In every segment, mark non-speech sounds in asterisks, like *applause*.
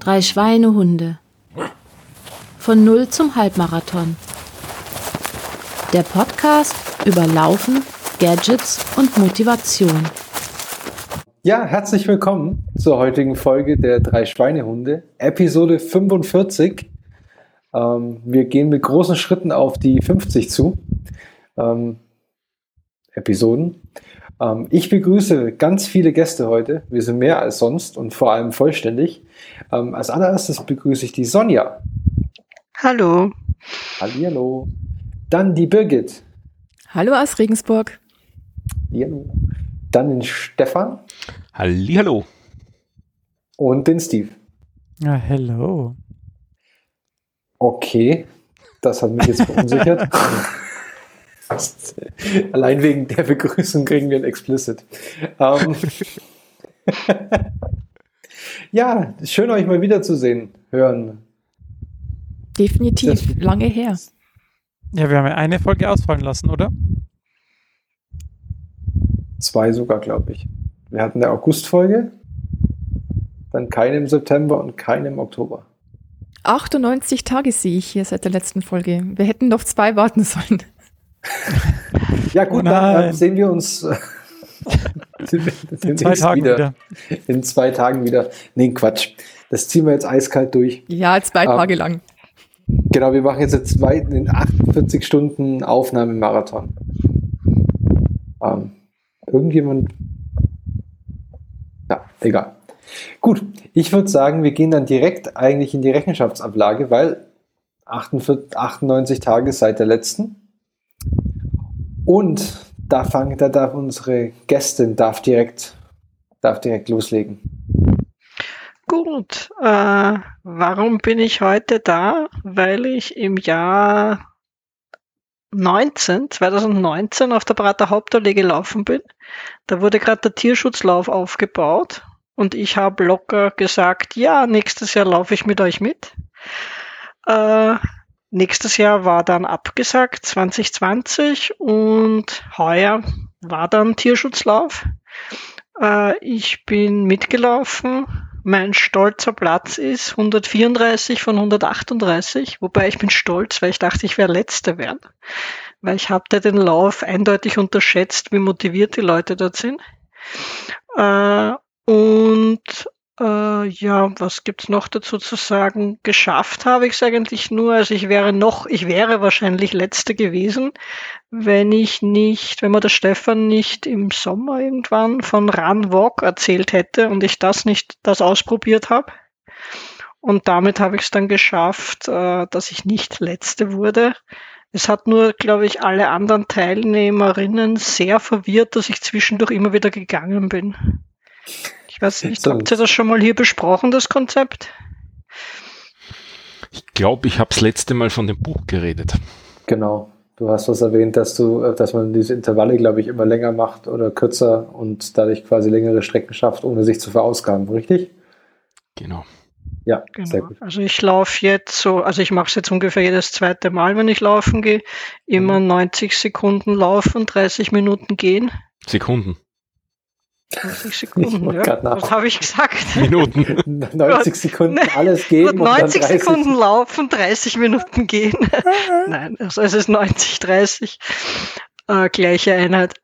Drei Schweinehunde. Von Null zum Halbmarathon. Der Podcast über Laufen, Gadgets und Motivation. Ja, herzlich willkommen zur heutigen Folge der Drei Schweinehunde, Episode 45. Ähm, wir gehen mit großen Schritten auf die 50 zu. Ähm, Episoden. Ähm, ich begrüße ganz viele Gäste heute. Wir sind mehr als sonst und vor allem vollständig. Ähm, als allererstes begrüße ich die Sonja. Hallo. Hallihallo. Dann die Birgit. Hallo aus Regensburg. Hallo. Dann den Stefan. Hallihallo. Und den Steve. Ja, hello. Okay, das hat mich jetzt *laughs* verunsichert. Allein wegen der Begrüßung kriegen wir ein Explicit. Ähm, *laughs* ja, schön euch mal wiederzusehen, hören. Definitiv, Das- lange her. Ja, wir haben ja eine Folge ausfallen lassen, oder? Zwei sogar, glaube ich. Wir hatten eine August-Folge, dann keine im September und keine im Oktober. 98 Tage sehe ich hier seit der letzten Folge. Wir hätten noch zwei warten sollen. Ja gut, Oh dann sehen wir uns äh, *laughs* In zwei Tagen wieder. wieder. In zwei Tagen wieder. Nee, Quatsch. Das ziehen wir jetzt eiskalt durch. Ja, zwei Ah. Tage lang. Genau, wir machen jetzt einen zweiten in 48 Stunden Aufnahmemarathon. Ähm, irgendjemand. Ja, egal. Gut, ich würde sagen, wir gehen dann direkt eigentlich in die Rechenschaftsablage, weil 48, 98 Tage seit der letzten. Und da fangen, da darf unsere Gästin darf direkt, darf direkt loslegen. Gut. Äh, warum bin ich heute da? Weil ich im Jahr 19, 2019 auf der Prater Hauptallee gelaufen bin. Da wurde gerade der Tierschutzlauf aufgebaut und ich habe locker gesagt, ja, nächstes Jahr laufe ich mit euch mit. Äh, nächstes Jahr war dann abgesagt, 2020 und heuer war dann Tierschutzlauf. Äh, ich bin mitgelaufen. Mein stolzer Platz ist 134 von 138, wobei ich bin stolz, weil ich dachte, ich wäre Letzte werden. Weil ich habe den Lauf eindeutig unterschätzt, wie motiviert die Leute dort sind. Äh, und äh, ja, was gibt's noch dazu zu sagen? Geschafft habe ich es eigentlich nur. Also ich wäre noch, ich wäre wahrscheinlich Letzte gewesen, wenn ich nicht, wenn mir der Stefan nicht im Sommer irgendwann von Run Walk erzählt hätte und ich das nicht, das ausprobiert habe. Und damit habe ich es dann geschafft, äh, dass ich nicht Letzte wurde. Es hat nur, glaube ich, alle anderen Teilnehmerinnen sehr verwirrt, dass ich zwischendurch immer wieder gegangen bin. Ich weiß nicht, So. habt ihr das schon mal hier besprochen, das Konzept? Ich glaube, ich habe das letzte Mal von dem Buch geredet. Genau. Du hast was erwähnt, dass du, äh, dass man diese Intervalle, glaube ich, immer länger macht oder kürzer und dadurch quasi längere Strecken schafft, ohne sich zu verausgaben, richtig? Genau. Ja, sehr Genau. gut. Also ich laufe jetzt so, also ich mache es jetzt ungefähr jedes zweite Mal, wenn ich laufen gehe. Immer Mhm. 90 Sekunden laufen, 30 Minuten gehen. Sekunden. 90 Sekunden, ja. Was habe ich gesagt? Minuten. *laughs* *laughs* 90 Sekunden alles dann 90 30 Sekunden laufen, 30 Minuten gehen. *laughs* Nein, also es ist 90, 30. Äh, gleiche Einheit.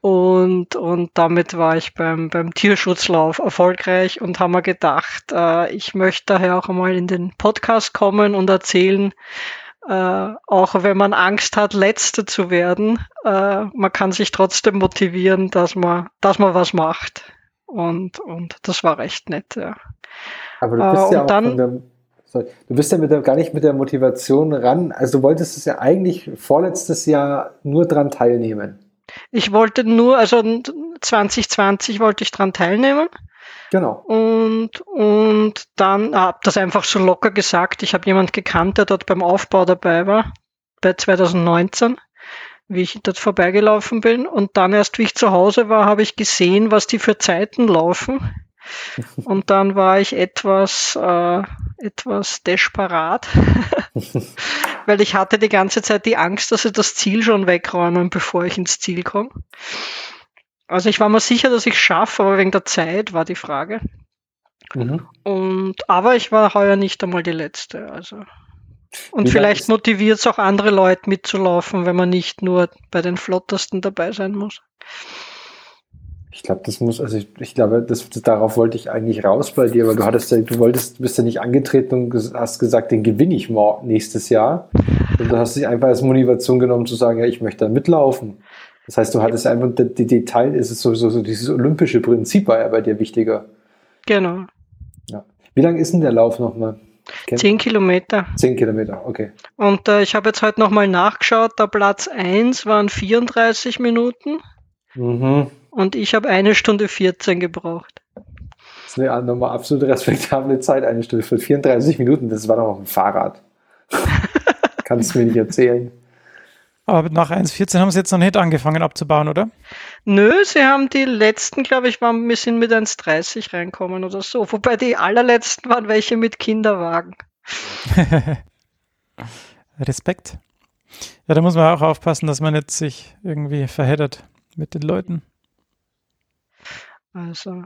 Und, und damit war ich beim, beim Tierschutzlauf erfolgreich und haben mir gedacht, äh, ich möchte daher auch einmal in den Podcast kommen und erzählen, äh, auch wenn man Angst hat, Letzte zu werden, äh, man kann sich trotzdem motivieren, dass man, dass man was macht. Und, und das war recht nett, ja. Aber du Äh, bist ja und auch dann- der, sorry, du bist ja mit der, gar nicht mit der Motivation ran. Also du wolltest es ja eigentlich vorletztes Jahr nur dran teilnehmen. Ich wollte nur, also 2020 wollte ich dran teilnehmen Genau. und, und dann habe das einfach so locker gesagt. Ich habe jemand gekannt, der dort beim Aufbau dabei war, bei 2019, wie ich dort vorbeigelaufen bin. Und dann erst, wie ich zu Hause war, habe ich gesehen, was die für Zeiten laufen. *laughs* Und dann war ich etwas, äh, etwas desperat, *laughs* weil ich hatte die ganze Zeit die Angst, dass sie das Ziel schon wegräumen, bevor ich ins Ziel komme. Also ich war mir sicher, dass ich schaffe, aber wegen der Zeit war die Frage. Mhm. Und, aber ich war heuer nicht einmal die Letzte. Also. Und Wie vielleicht motiviert es auch andere Leute mitzulaufen, wenn man nicht nur bei den Flottersten dabei sein muss. Ich glaube, das muss, also ich, ich glaube, das, darauf wollte ich eigentlich raus bei dir, weil du hattest ja, du wolltest, du bist ja nicht angetreten und hast gesagt, den gewinne ich mor- nächstes Jahr. Und du hast dich einfach als Motivation genommen zu sagen, ja, ich möchte da mitlaufen. Das heißt, du hattest einfach, die, Detail ist es so, so, so, dieses olympische Prinzip war ja bei dir wichtiger. Genau. Wie lang ist denn der Lauf nochmal? Zehn Kilometer. Zehn Kilometer, okay. Und äh, ich habe jetzt heute nochmal nachgeschaut, der Platz 1 waren 34 Minuten Mhm. und ich habe eine Stunde 14 gebraucht. Das ist eine nochmal absolut respektable Zeit, eine Stunde für 34 Minuten. Das war doch auf dem Fahrrad. *laughs* Kannst du mir nicht erzählen. Aber nach 1.14 haben sie jetzt noch nicht angefangen abzubauen, oder? Nö, sie haben die letzten, glaube ich, waren, wir sind mit 1,30 reinkommen oder so. Wobei die allerletzten waren welche mit Kinderwagen. *laughs* Respekt. Ja, da muss man auch aufpassen, dass man jetzt sich irgendwie verheddert mit den Leuten. Also,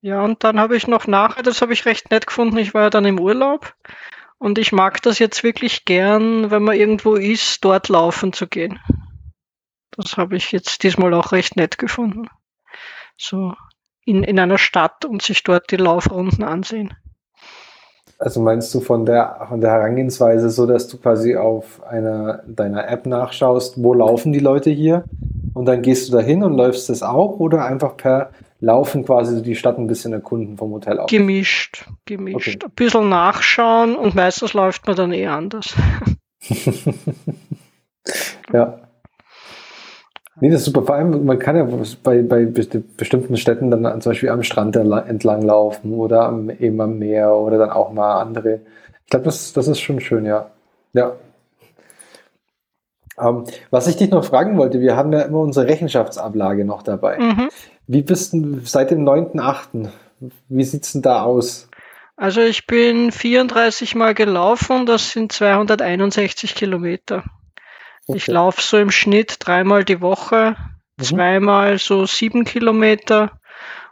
ja, und dann habe ich noch nachher, das habe ich recht nett gefunden, ich war ja dann im Urlaub und ich mag das jetzt wirklich gern, wenn man irgendwo ist, dort laufen zu gehen. Das habe ich jetzt diesmal auch recht nett gefunden. So in, in einer Stadt und sich dort die Laufrunden ansehen. Also meinst du von der, von der Herangehensweise so, dass du quasi auf einer deiner App nachschaust, wo laufen die Leute hier? Und dann gehst du dahin und läufst das auch oder einfach per Laufen quasi die Stadt ein bisschen erkunden vom Hotel aus? Gemischt, gemischt. Okay. Ein bisschen nachschauen und meistens läuft man dann eh anders. *laughs* Ja. Nee, das ist super. Vor allem, man kann ja bei, bei besti- bestimmten Städten dann an- zum Beispiel am Strand entlang laufen oder am, eben am Meer oder dann auch mal andere. Ich glaube, das, das ist schon schön, ja. Ja. Ähm, was ich dich noch fragen wollte, wir haben ja immer unsere Rechenschaftsablage noch dabei. Mhm. Wie bist du seit dem 9.8.? Wie sieht's denn da aus? Also ich bin 34 Mal gelaufen, das sind 261 Kilometer. Ich Okay. laufe so im Schnitt dreimal die Woche, Mhm. zweimal so sieben Kilometer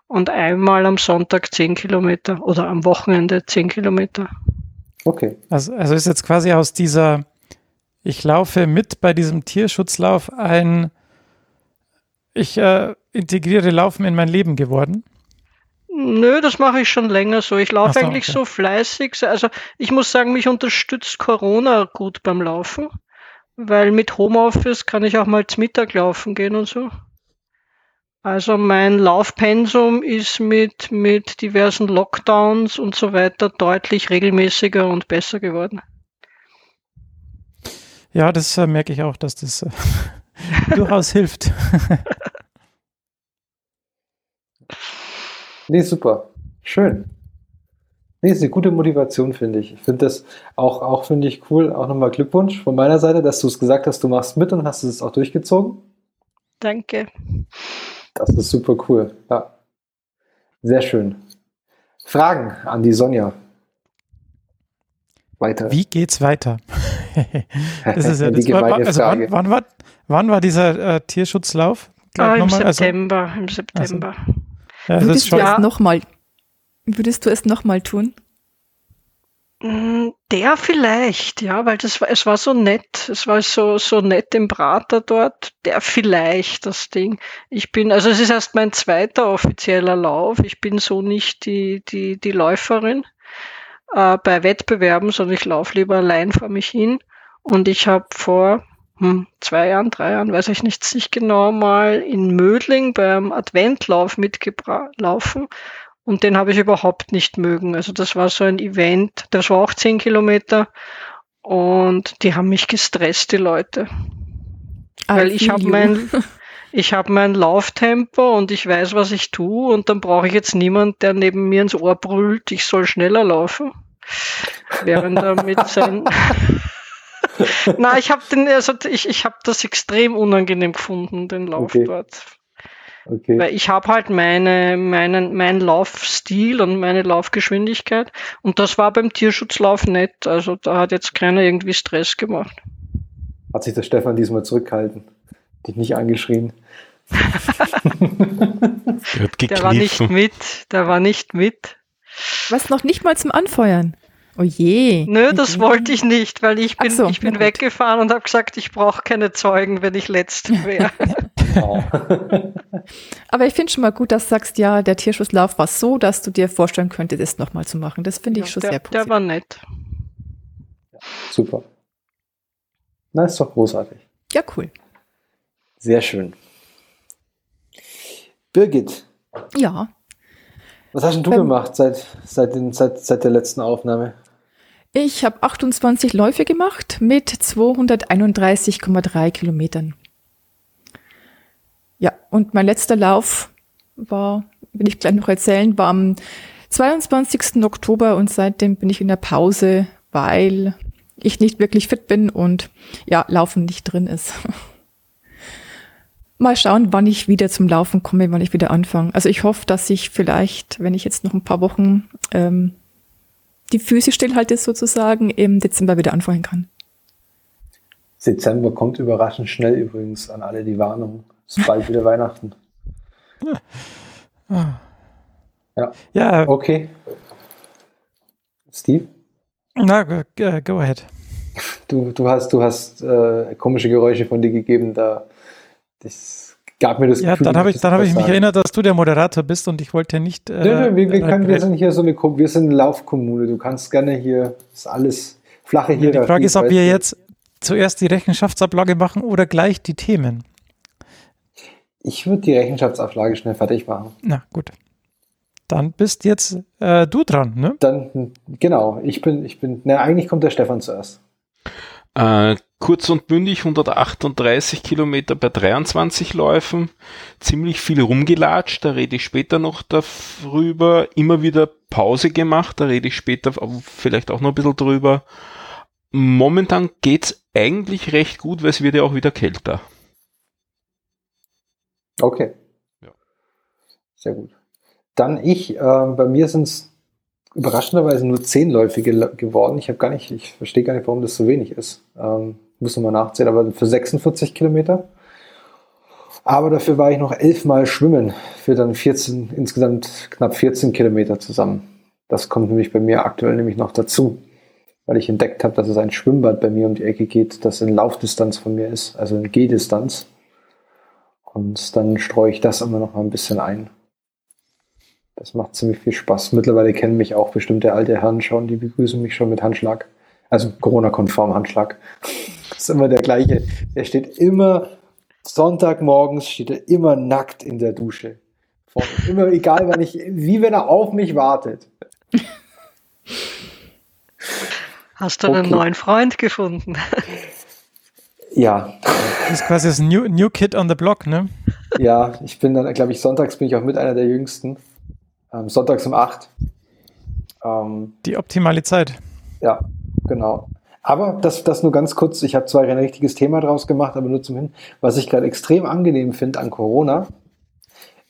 und einmal am Sonntag zehn Kilometer oder am Wochenende zehn Kilometer. Okay. Also, also ist jetzt quasi aus dieser, ich laufe mit bei diesem Tierschutzlauf ein, ich äh, integriere Laufen in mein Leben geworden. Nö, das mache ich schon länger so. Ich laufe so, eigentlich okay. so fleißig. Also ich muss sagen, mich unterstützt Corona gut beim Laufen, weil mit Homeoffice kann ich auch mal zum Mittag laufen gehen und so. Also mein Laufpensum ist mit, mit diversen Lockdowns und so weiter deutlich regelmäßiger und besser geworden. Ja, das äh, merke ich auch, dass das äh, *laughs* *laughs* durchaus hilft. *laughs* Nee, super. Schön. Nee, ist eine gute Motivation, finde ich. Ich finde das auch, auch finde ich cool. Auch nochmal Glückwunsch von meiner Seite, dass du es gesagt hast, du machst mit und hast es auch durchgezogen. Danke. Das ist super cool. Ja. Sehr schön. Fragen an die Sonja. Weiter. Wie geht's weiter? *laughs* das ist ja die das war, also wann, wann, war, wann war dieser äh, Tierschutzlauf? Ah, Im nochmal, also- September, im September. ja, das ist Würdest du schon, Ja. es nochmal, würdest du es nochmal tun? Mm, Der vielleicht, ja, weil das war, es war so nett, es war so, so nett im Prater dort. Der vielleicht, das Ding. Ich bin, also es ist erst mein zweiter offizieller Lauf. Ich bin so nicht die, die, die Läuferin äh, bei Wettbewerben, sondern ich laufe lieber allein vor mich hin. Und ich habe vor hm, zwei Jahren, drei Jahren, weiß ich nicht, nicht genau, mal in Mödling beim Adventlauf mitgelaufen. Und den habe ich überhaupt nicht mögen. Also das war so ein Event, das war auch 10 Kilometer. Und die haben mich gestresst, die Leute. Weil ich habe mein, *laughs* ich habe mein Lauftempo und ich weiß, was ich tue. Und dann brauche ich jetzt niemand, der neben mir ins Ohr brüllt, ich soll schneller laufen. Während er mit sein. *laughs* Na, ich habe den, also ich, ich habe das extrem unangenehm gefunden, den Lauf Okay. dort. Okay. Weil ich habe halt meine, meinen, meinen Laufstil und meine Laufgeschwindigkeit. Und das war beim Tierschutzlauf nett. Also da hat jetzt keiner irgendwie Stress gemacht. Hat sich der Stefan diesmal zurückgehalten. Dich nicht angeschrien. Der *laughs* hat Der war nicht mit. Der war nicht mit. Was noch nicht mal zum Anfeuern. Oh je. Nö, das Mhm. wollte ich nicht, weil ich bin, so, ich bin weggefahren und habe gesagt, ich brauche keine Zeugen, wenn ich Letzte *laughs* wäre. *laughs* Aber ich finde schon mal gut, dass du sagst, ja, der Tierschusslauf war so, dass du dir vorstellen könntest, das nochmal zu machen. Das finde ich schon der, sehr der positiv. war nett. Super. Na, ist doch großartig. Ja, cool. Sehr schön. Birgit, Ja, was hast denn du Ähm, gemacht seit, seit, den, seit, seit der letzten Aufnahme? ich habe 28 Läufe gemacht mit 231,3 Kilometern. Ja, und mein letzter Lauf war, will ich gleich noch erzählen, war am 22. Oktober und seitdem bin ich in der Pause, weil ich nicht wirklich fit bin und ja, Laufen nicht drin ist. *laughs* Mal schauen, wann ich wieder zum Laufen komme, wann ich wieder anfange. Also ich hoffe, dass ich vielleicht, wenn ich jetzt noch ein paar Wochen ähm, die Füße stillhalte sozusagen, im Dezember wieder anfangen kann. Dezember kommt überraschend schnell übrigens an alle die Warnung. Es ist bald wieder Weihnachten. Ja, Okay. Steve, na, go, go- go ahead. du, du hast, du hast äh, komische Geräusche von dir gegeben, da das gab mir das Ja, Gefühl, dann habe ich, dann was ich mich sagen. erinnert, dass du der Moderator bist und ich wollte nicht. Äh, Nö, nö, wir, wir, können, wir sind hier so eine, wir sind eine Laufkommune. Du kannst gerne hier, ist alles flache ja, Hierarchie. die Frage ist, ob wir jetzt zuerst die Rechenschaftsablage machen oder gleich die Themen. Ich würde die Rechenschaftsauflage schnell fertig machen. Na gut. Dann bist jetzt äh, du dran, ne? Dann, genau, ich bin, ich bin, na, eigentlich kommt der Stefan zuerst. Äh, kurz und bündig 138 Kilometer bei 23 Läufen. Ziemlich viel rumgelatscht, da rede ich später noch darüber. Immer wieder Pause gemacht, da rede ich später vielleicht auch noch ein bisschen drüber. Momentan geht's eigentlich recht gut, weil es wird ja auch wieder kälter. Okay. Ja. Sehr gut. Dann ich, ähm, bei mir sind es überraschenderweise nur zehn Läufe gel- geworden. Ich habe gar nicht, ich verstehe gar nicht, warum das so wenig ist. Ähm, muss nochmal nachzählen, aber für 46 Kilometer. Aber dafür war ich noch elfmal schwimmen für dann 14, insgesamt knapp 14 Kilometer zusammen. Das kommt nämlich bei mir aktuell nämlich noch dazu, weil ich entdeckt habe, dass es ein Schwimmbad bei mir um die Ecke geht, das in Laufdistanz von mir ist, also in Gehdistanz. Und dann streue ich das immer noch mal ein bisschen ein. Das macht ziemlich viel Spaß. Mittlerweile kennen mich auch bestimmte alte Herren schon, die begrüßen mich schon mit Handschlag. Also Corona-konform Handschlag. *laughs* Das ist immer der gleiche. Der steht immer, Sonntagmorgens steht er immer nackt in der Dusche. Immer egal, wann ich, wie wenn er auf mich wartet. Hast du einen Okay. neuen Freund gefunden? *laughs* Ja, Das ist quasi das New, New Kid on the Block, ne? ja, ich bin dann, glaube ich, sonntags bin ich auch mit einer der jüngsten. Ähm, sonntags um 8. Ähm, Die optimale Zeit. Ja, genau. Aber das, das nur ganz kurz. Ich habe zwar ein richtiges Thema draus gemacht, aber nur zum Hin. Was ich gerade extrem angenehm finde an Corona,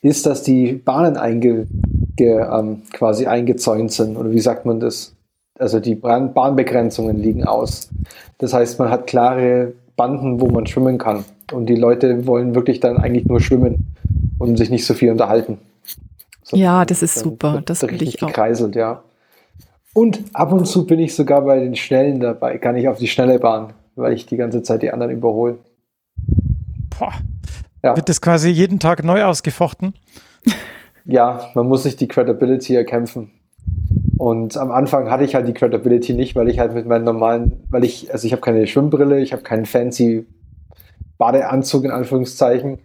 ist, dass die Bahnen einge, ge, ähm, quasi eingezäunt sind. Oder wie sagt man das? Also die Bahn, Bahnbegrenzungen liegen aus. Das heißt, man hat klare Banden, wo man schwimmen kann. Und die Leute wollen wirklich dann eigentlich nur schwimmen und sich nicht so viel unterhalten. Ja, das ist Dann super. wird Das da will richtig ich auch. gekreiselt, ja. Und ab und zu bin ich sogar bei den Schnellen dabei, kann ich auf die schnelle Bahn, weil ich die ganze Zeit die anderen überhole. Boah. Ja. Wird das quasi jeden Tag neu ausgefochten? *laughs* Ja, man muss sich die Credibility erkämpfen. Und am Anfang hatte ich halt die Credibility nicht, weil ich halt mit meinen normalen, weil ich, also ich habe keine Schwimmbrille, ich habe keinen fancy Badeanzug in Anführungszeichen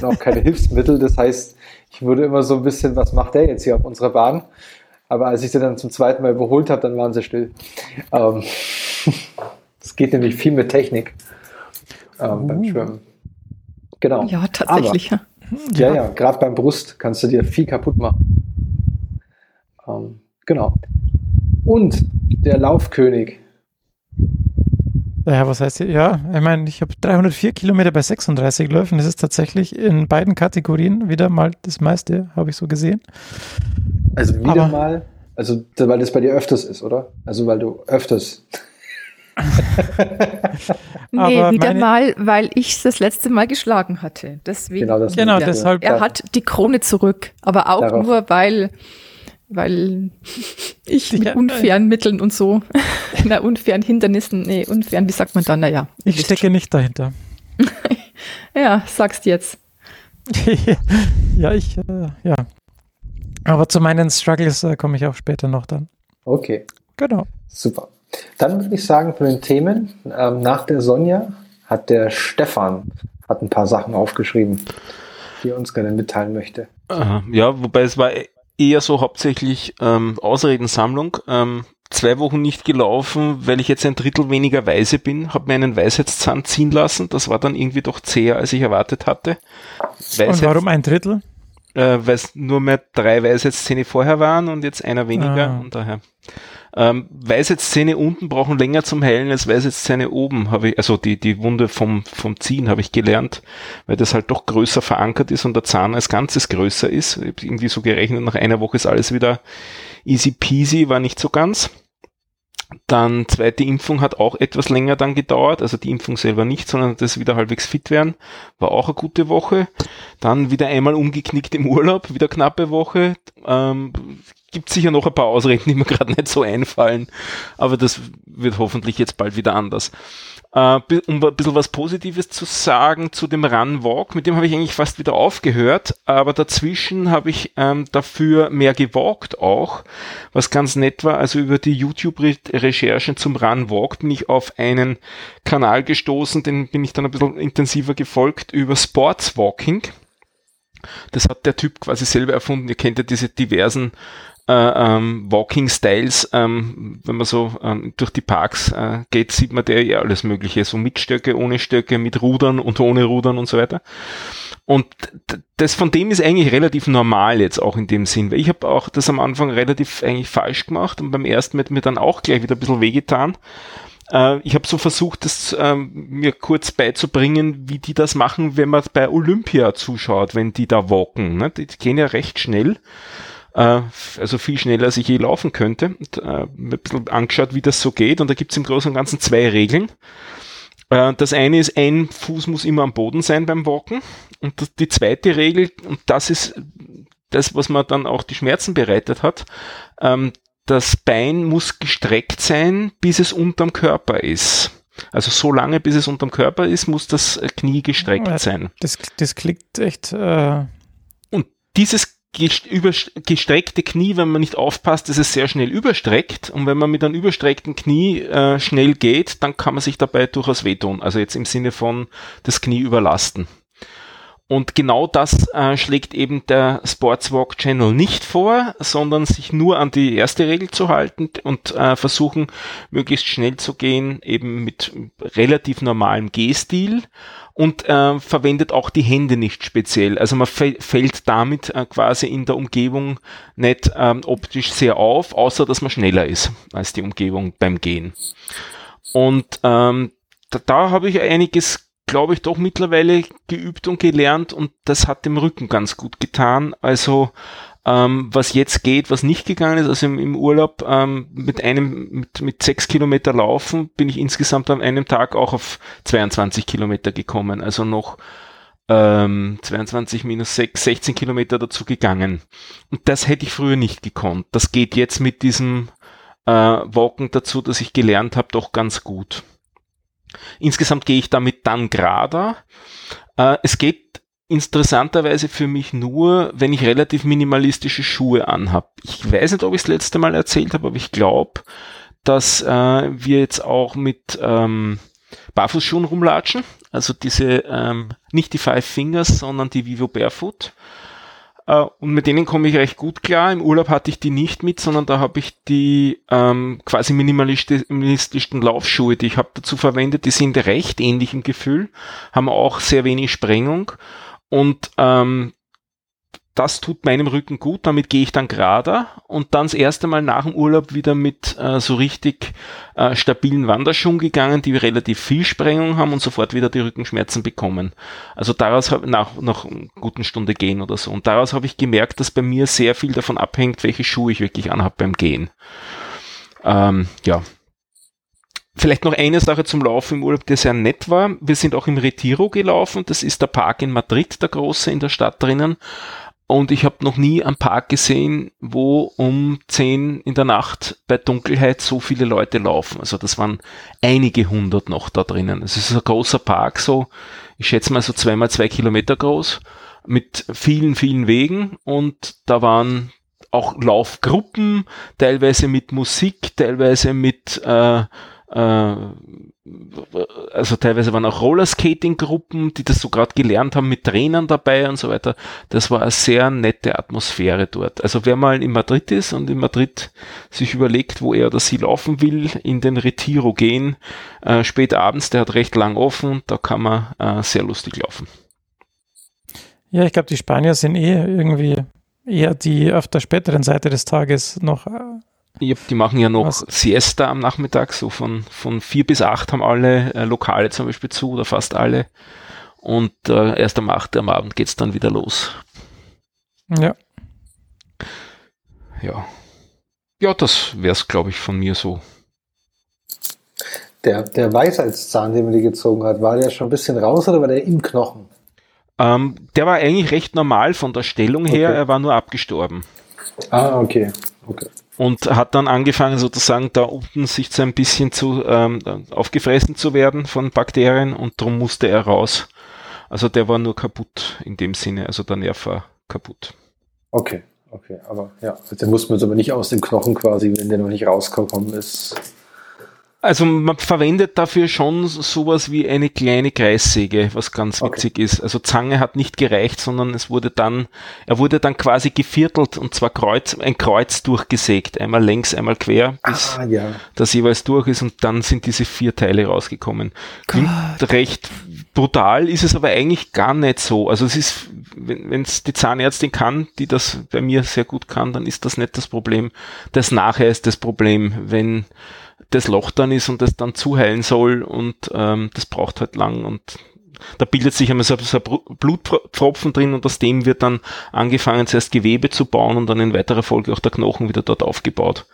und auch keine *laughs* Hilfsmittel. Das heißt, ich wurde immer so ein bisschen, was macht der jetzt hier auf unserer Bahn? Aber als ich sie dann zum zweiten Mal überholt habe, dann waren sie still. Ähm, *laughs* Es geht nämlich viel mit Technik ähm, beim Uh. Schwimmen. Genau. Ja, tatsächlich. ja. Ja, ja, gerade beim Brust kannst du dir viel kaputt machen. Ähm, genau. Und der Laufkönig. Ja, was heißt hier? Ja, ich meine, ich habe 304 Kilometer bei 36 Läufen. Das ist tatsächlich in beiden Kategorien wieder mal das meiste, habe ich so gesehen. Also wieder Aber- mal, also weil das bei dir öfters ist, oder? Also weil du öfters. *laughs* Nee, Aber wieder meine- mal, weil ich das letzte Mal geschlagen hatte. Deswegen. Genau, das Genau, deshalb. Er hat die Krone zurück, aber auch Darauf. nur, weil, weil *laughs* ich mit Ja, unfairen Mitteln und so, *laughs* na, unfairen Hindernissen, nee, unfairen, wie sagt man dann, naja. Ich stecke nicht dahinter. *laughs* Ja, sagst jetzt. ja, ich, äh, ja. Aber zu meinen Struggles äh, komme ich auch später noch dann. Okay, Genau. super. Dann würde ich sagen, von den Themen, ähm, nach der Sonja hat der Stefan hat ein paar Sachen aufgeschrieben, die er uns gerne mitteilen möchte. Aha, ja, wobei es war eher so hauptsächlich ähm, Ausredensammlung. Ähm, zwei Wochen nicht gelaufen, weil ich jetzt ein Drittel weniger weise bin, habe mir einen Weisheitszahn ziehen lassen. Das war dann irgendwie doch zäher, als ich erwartet hatte. Und warum ein Drittel? Äh, weil es nur mehr drei Weisheitszähne vorher waren und jetzt einer weniger Ah. und daher. Ähm, Weisheitszähne unten brauchen länger zum Heilen als Weisheitszähne oben, habe ich, also die, die Wunde vom, vom Ziehen habe ich gelernt, weil das halt doch größer verankert ist und der Zahn als Ganzes größer ist. Irgendwie so gerechnet, nach einer Woche ist alles wieder easy peasy, war nicht so ganz. Dann zweite Impfung hat auch etwas länger dann gedauert, also die Impfung selber nicht, sondern das wieder halbwegs fit werden, war auch eine gute Woche. Dann wieder einmal umgeknickt im Urlaub, wieder knappe Woche. Ähm, gibt sicher noch ein paar Ausreden, die mir *laughs* gerade nicht so einfallen, aber das wird hoffentlich jetzt bald wieder anders. Bi- um ein bisschen was Positives zu sagen zu dem Run Walk, mit dem habe ich eigentlich fast wieder aufgehört, aber dazwischen habe ich ähm, dafür mehr gewalkt auch, was ganz nett war. Also über die YouTube-Recherchen zum Run Walk bin ich auf einen Kanal gestoßen, den bin ich dann ein bisschen intensiver gefolgt über Sports Walking. Das hat der Typ quasi selber erfunden. Ihr kennt ja diese diversen ähm, Walking Styles. Ähm, wenn man so ähm, durch die Parks äh, geht, sieht man der ja alles Mögliche. So mit Stöcke, ohne Stöcke, mit Rudern und ohne Rudern und so weiter. Und das von dem ist eigentlich relativ normal jetzt auch in dem Sinn, weil ich habe auch das am Anfang relativ eigentlich falsch gemacht und beim ersten Mal hat mir dann auch gleich wieder ein bisschen wehgetan. Äh, ich habe so versucht, das ähm, mir kurz beizubringen, wie die das machen, wenn man bei Olympia zuschaut, wenn die da walken. Ne? Die gehen ja recht schnell. Äh, also viel schneller, als ich je laufen könnte. Und, äh, mir ein bisschen angeschaut, wie das so geht. Und da gibt's im Großen und Ganzen zwei Regeln. Äh, Das eine ist, ein Fuß muss immer am Boden sein beim Walken. Und das, die zweite Regel, und das ist das, was mir dann auch die Schmerzen bereitet hat, ähm, das Bein muss gestreckt sein, bis es unterm Körper ist. Also so lange, bis es unterm Körper ist, muss das Knie gestreckt sein. Das, das klingt echt. Äh, Und dieses gestreckte Knie, wenn man nicht aufpasst, ist es sehr schnell überstreckt. Und wenn man mit einem überstreckten Knie äh, schnell geht, dann kann man sich dabei durchaus wehtun. Also jetzt im Sinne von das Knie überlasten. Und genau das äh, schlägt eben der Sportswalk Channel nicht vor, sondern sich nur an die erste Regel zu halten und äh, versuchen, möglichst schnell zu gehen, eben mit relativ normalem Gehstil und äh, verwendet auch die Hände nicht speziell. Also man fäll- fällt damit äh, quasi in der Umgebung nicht ähm, optisch sehr auf, außer dass man schneller ist als die Umgebung beim Gehen. Und ähm, da, da habe ich einiges, glaube ich, doch mittlerweile geübt und gelernt und das hat dem Rücken ganz gut getan. Also ähm, was jetzt geht, was nicht gegangen ist, also im, im Urlaub ähm, mit einem, mit, mit sechs Kilometer laufen, bin ich insgesamt an einem Tag auch auf 22 Kilometer gekommen. Also noch ähm, 22 minus 6, 16 Kilometer dazu gegangen. Und das hätte ich früher nicht gekonnt. Das geht jetzt mit diesem äh, Walken dazu, dass ich gelernt habe, doch ganz gut. Insgesamt gehe ich damit dann gerader. Äh, es geht interessanterweise für mich nur, wenn ich relativ minimalistische Schuhe anhab. Ich weiß nicht, ob ich es letzte Mal erzählt habe, aber ich glaube, dass äh, wir jetzt auch mit ähm, Barfußschuhen rumlatschen. Also diese, ähm, nicht die Five Fingers, sondern die Vivo Barefoot. Äh, und mit denen komme ich recht gut klar. Im Urlaub hatte ich die nicht mit, sondern da habe ich die ähm, quasi minimalisti- minimalistischen Laufschuhe, die ich habe dazu verwendet. Die sind recht ähnlich im Gefühl, haben auch sehr wenig Sprengung und ähm, das tut meinem Rücken gut, damit gehe ich dann gerader und dann das erste Mal nach dem Urlaub wieder mit äh, so richtig äh, stabilen Wanderschuhen gegangen, die relativ viel Sprengung haben und sofort wieder die Rückenschmerzen bekommen. Also daraus habe nach, nach einer guten Stunde gehen oder so. Und daraus habe ich gemerkt, dass bei mir sehr viel davon abhängt, welche Schuhe ich wirklich anhabe beim Gehen. Ähm, ja. Vielleicht noch eine Sache zum Laufen im Urlaub, der sehr nett war. Wir sind auch im Retiro gelaufen. Das ist der Park in Madrid, der große in der Stadt drinnen. Und ich habe noch nie einen Park gesehen, wo um 10 in der Nacht bei Dunkelheit so viele Leute laufen. Also das waren einige hundert noch da drinnen. Es ist ein großer Park, so, ich schätze mal so zweimal zwei Kilometer groß, mit vielen, vielen Wegen und da waren auch Laufgruppen, teilweise mit Musik, teilweise mit äh, also teilweise waren auch Rollerskating-Gruppen, die das so gerade gelernt haben, mit Trainern dabei und so weiter. Das war eine sehr nette Atmosphäre dort. Also wer mal in Madrid ist und in Madrid sich überlegt, wo er oder sie laufen will, in den Retiro gehen, äh, spät abends, der hat recht lang offen, da kann man äh, sehr lustig laufen. Ja, ich glaube, die Spanier sind eh irgendwie eher die auf der späteren Seite des Tages noch. Die machen ja noch was? Siesta am Nachmittag, so von, von vier bis acht haben alle äh, Lokale zum Beispiel zu oder fast alle. Und äh, erst am 8. am Abend geht es dann wieder los. Ja. Ja. Ja, das wäre es, glaube ich, von mir so. Der, der Weisheitszahn, den man die gezogen hat, war der schon ein bisschen raus oder war der im Knochen? Ähm, der war eigentlich recht normal von der Stellung her, okay. er war nur abgestorben. Ah, okay. okay. Und hat dann angefangen sozusagen da unten sich so ein bisschen zu ähm, aufgefressen zu werden von Bakterien und darum musste er raus. Also der war nur kaputt in dem Sinne, also der Nerv war kaputt. Okay, okay, aber ja, den muss man jetzt aber nicht aus dem Knochen quasi, wenn der noch nicht rausgekommen ist. Also man verwendet dafür schon sowas wie eine kleine Kreissäge, was ganz witzig okay. ist. Also Zange hat nicht gereicht, sondern es wurde dann, er wurde dann quasi geviertelt und zwar Kreuz, ein Kreuz durchgesägt, einmal längs, einmal quer, bis ah, ja. das jeweils durch ist und dann sind diese vier Teile rausgekommen. Klingt recht brutal, ist es aber eigentlich gar nicht so. Also es ist, wenn es die Zahnärztin kann, die das bei mir sehr gut kann, dann ist das nicht das Problem. Das nachher ist das Problem, wenn das Loch dann ist und das dann zuheilen soll und ähm, das braucht halt lang und da bildet sich einmal so, ein Blutpfropfen drin und aus dem wird dann angefangen zuerst Gewebe zu bauen und dann in weiterer Folge auch der Knochen wieder dort aufgebaut.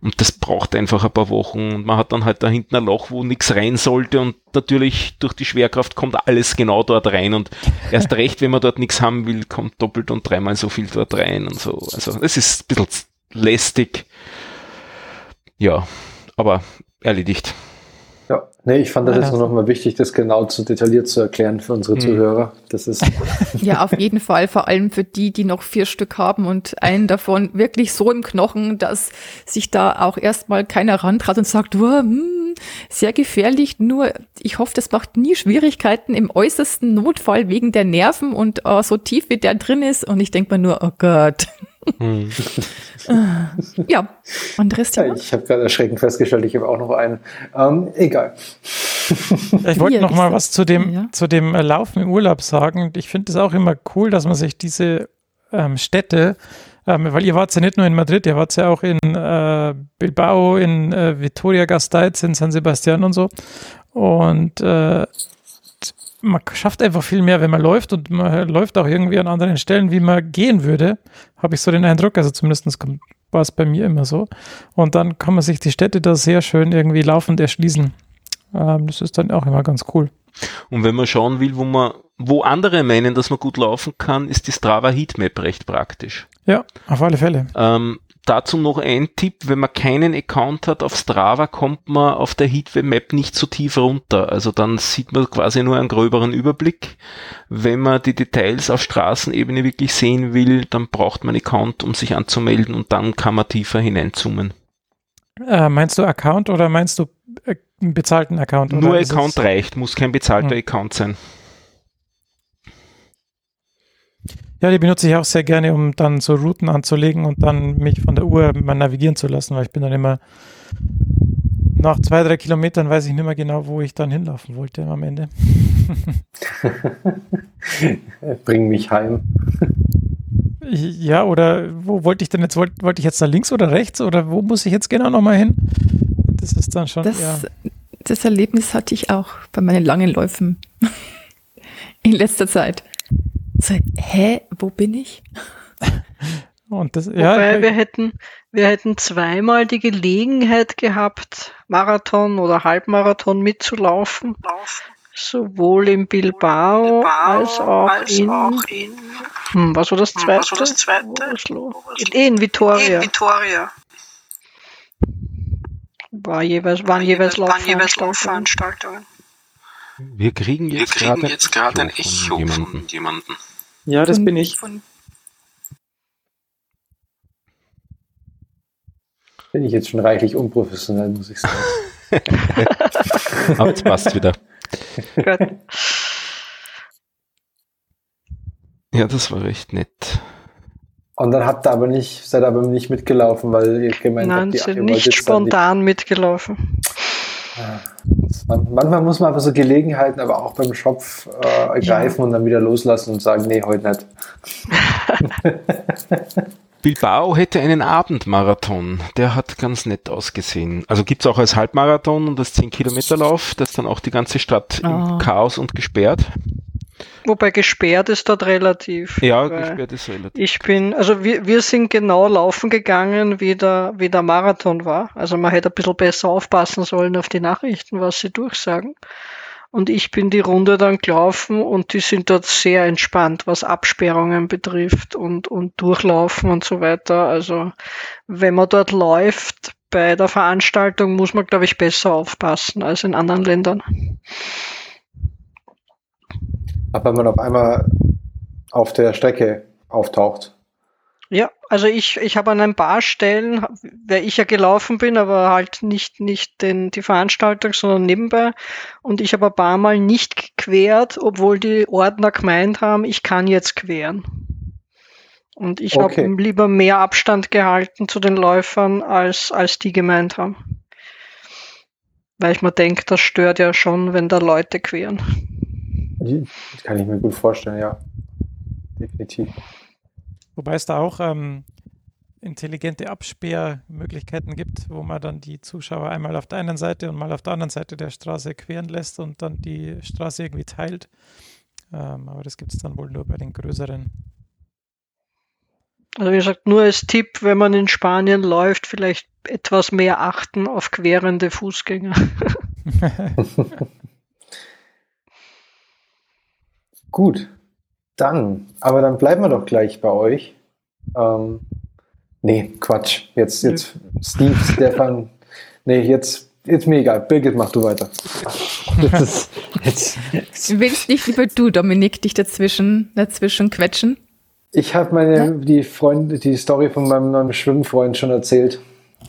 Und das braucht einfach ein paar Wochen. Und man hat dann halt da hinten ein Loch, wo nichts rein sollte. Und natürlich durch die Schwerkraft kommt alles genau dort rein. Und erst recht, wenn man dort nichts haben will, kommt doppelt und dreimal so viel dort rein und so. Also es ist ein bisschen lästig. Ja, aber erledigt. Ja, nee, ich fand das jetzt nur noch mal wichtig, das genau zu detailliert zu erklären für unsere hm. Zuhörer. Das ist *laughs* ja auf jeden Fall, vor allem für die, die noch vier Stück haben und einen davon wirklich so im Knochen, dass sich da auch erstmal keiner rantraut und sagt, oh, hm, sehr gefährlich. Nur ich hoffe, das macht nie Schwierigkeiten im äußersten Notfall wegen der Nerven und oh, so tief wie der drin ist. Und ich denke mir nur, oh Gott. Hm. *laughs* *laughs* ja, Thema. Ja, ich habe gerade erschreckend festgestellt, ich habe auch noch einen. Ähm, egal. Ich wollte noch mal was zu dem, ja. zu dem äh, Laufen im Urlaub sagen. Ich finde es auch immer cool, dass man sich diese ähm, Städte, ähm, weil ihr wart ja nicht nur in Madrid, ihr wart ja auch in äh, Bilbao, in äh, Vitoria Gasteiz, in San Sebastian und so. Und äh, man schafft einfach viel mehr, wenn man läuft und man läuft auch irgendwie an anderen Stellen, wie man gehen würde, habe ich so den Eindruck. Also zumindest war es bei mir immer so. Und dann kann man sich die Städte da sehr schön irgendwie laufend erschließen. Ähm, das ist dann auch immer ganz cool. Und wenn man schauen will, wo man, wo andere meinen, dass man gut laufen kann, ist die Strava Heatmap recht praktisch. Ja, auf alle Fälle. Ähm, Dazu noch ein Tipp, wenn man keinen Account hat auf Strava, kommt man auf der Heatwave Map nicht so tief runter. Also dann sieht man quasi nur einen gröberen Überblick. Wenn man die Details auf Straßenebene wirklich sehen will, dann braucht man einen Account, um sich anzumelden und dann kann man tiefer hineinzoomen. Äh, meinst du Account oder meinst du äh, einen bezahlten Account? Nur Account reicht, muss kein bezahlter hm. Account sein. Ja, die benutze ich auch sehr gerne, um dann so Routen anzulegen und dann mich von der Uhr mal navigieren zu lassen, weil ich bin dann immer nach zwei, drei Kilometern weiß ich nicht mehr genau, wo ich dann hinlaufen wollte am Ende. *laughs* Bring mich heim. Ja, oder wo wollte ich denn jetzt? Wollte, wollte ich jetzt da links oder rechts oder wo muss ich jetzt genau nochmal hin? Das ist dann schon. Das, ja. das Erlebnis hatte ich auch bei meinen langen Läufen *laughs* in letzter Zeit. So, hä, wo bin ich? Und das, ja, Wobei wir hätten, wir hätten zweimal die Gelegenheit gehabt, Marathon oder Halbmarathon mitzulaufen. Sowohl in Bilbao, Bilbao als auch als in, auch in hm, was war das zweite? Hm, was war das zweite? In, in Vitoria. In Vitoria. War jeweils, waren, jeweils Laufveranstaltungen. Wir kriegen jetzt gerade ein Echo von, von jemandem. Ja, das von, bin ich. Bin ich jetzt schon reichlich unprofessionell, muss ich sagen. *laughs* Aber es passt wieder. ja, das war recht nett. Und dann habt ihr aber nicht, seid aber nicht mitgelaufen, weil ihr gemeint Nein, habt, die, sind nicht spontan mitgelaufen. Man, manchmal muss man aber so Gelegenheiten aber auch beim Schopf äh, ergreifen ja. und dann wieder loslassen und sagen, nee, heute nicht. *laughs* Bilbao hätte einen Abendmarathon. Der hat ganz nett ausgesehen. Also gibt es auch als Halbmarathon und als 10-Kilometer-Lauf, das dann auch die ganze Stadt oh. im ah. Chaos und gesperrt. Wobei gesperrt ist dort relativ. Ja, gesperrt ist relativ. Ich bin, also wir, wir sind genau laufen gegangen, wie der, wie der Marathon war. Also man hätte ein bisschen besser aufpassen sollen auf die Nachrichten, was sie durchsagen. Und ich bin die Runde dann gelaufen und die sind dort sehr entspannt, was Absperrungen betrifft und, und Durchlaufen und so weiter. Also wenn man dort läuft bei der Veranstaltung, muss man, glaube ich, besser aufpassen als in anderen Ländern. Aber wenn man auf einmal auf der Strecke auftaucht. Ja, also ich, ich habe an ein paar Stellen, weil ich ja gelaufen bin, aber halt nicht, nicht den, die Veranstaltung, sondern nebenbei. Und ich habe ein paar Mal nicht gequert, obwohl die Ordner gemeint haben, ich kann jetzt queren. Und ich okay. habe lieber mehr Abstand gehalten zu den Läufern, als, als die gemeint haben. Weil ich mir denke, das stört ja schon, wenn da Leute queren. Das kann ich mir gut vorstellen, ja. Definitiv. Wobei es da auch ähm, intelligente Absperrmöglichkeiten gibt, wo man dann die Zuschauer einmal auf der einen Seite und mal auf der anderen Seite der Straße queren lässt und dann die Straße irgendwie teilt. Ähm, aber das gibt es dann wohl nur bei den größeren. Also wie gesagt, nur als Tipp, wenn man in Spanien läuft, vielleicht etwas mehr achten auf querende Fußgänger. *laughs* *laughs* Gut, dann, aber dann bleiben wir doch gleich bei euch. Ähm, nee, Quatsch. Jetzt, jetzt, Steve, *laughs* Stefan. Nee, jetzt, jetzt mir egal. Birgit, mach du weiter. Ist, jetzt, jetzt. Willst nicht lieber du, Dominik, dich dazwischen, dazwischen quetschen? Ich habe meine, ja? die Freund, die Story von meinem neuen Schwimmfreund schon erzählt.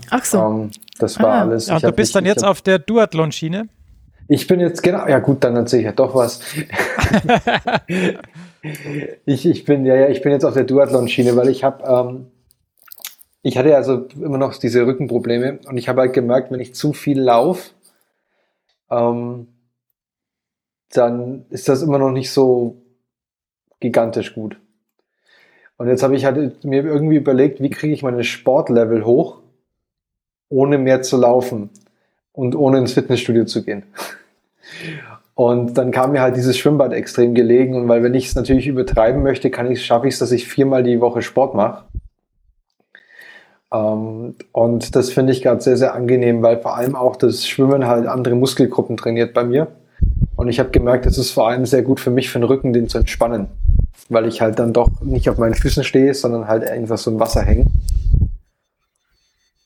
Ach so. Ähm, das war ah. alles. Ja, und du bist nicht, dann jetzt auf der Duathlon-Schiene? Ich bin jetzt, genau, ja gut, dann erzähle ich ja doch was. *laughs* ich, ich bin, ja, ja, ich bin jetzt auf der Duathlon-Schiene, weil ich habe, ähm, ich hatte also immer noch diese Rückenprobleme und ich habe halt gemerkt, wenn ich zu viel laufe, ähm, dann ist das immer noch nicht so gigantisch gut. Und jetzt habe ich halt mir irgendwie überlegt, wie kriege ich meine Sportlevel hoch, ohne mehr zu laufen und ohne ins Fitnessstudio zu gehen. Und dann kam mir halt dieses Schwimmbad extrem gelegen. Und weil wenn ich es natürlich übertreiben möchte, kann ich schaffe ich es, dass ich viermal die Woche Sport mache. Ähm, und das finde ich gerade sehr, sehr angenehm, weil vor allem auch das Schwimmen halt andere Muskelgruppen trainiert bei mir. Und ich habe gemerkt, es ist vor allem sehr gut für mich, für den Rücken, den zu entspannen. Weil ich halt dann doch nicht auf meinen Füßen stehe, sondern halt einfach so im Wasser hänge.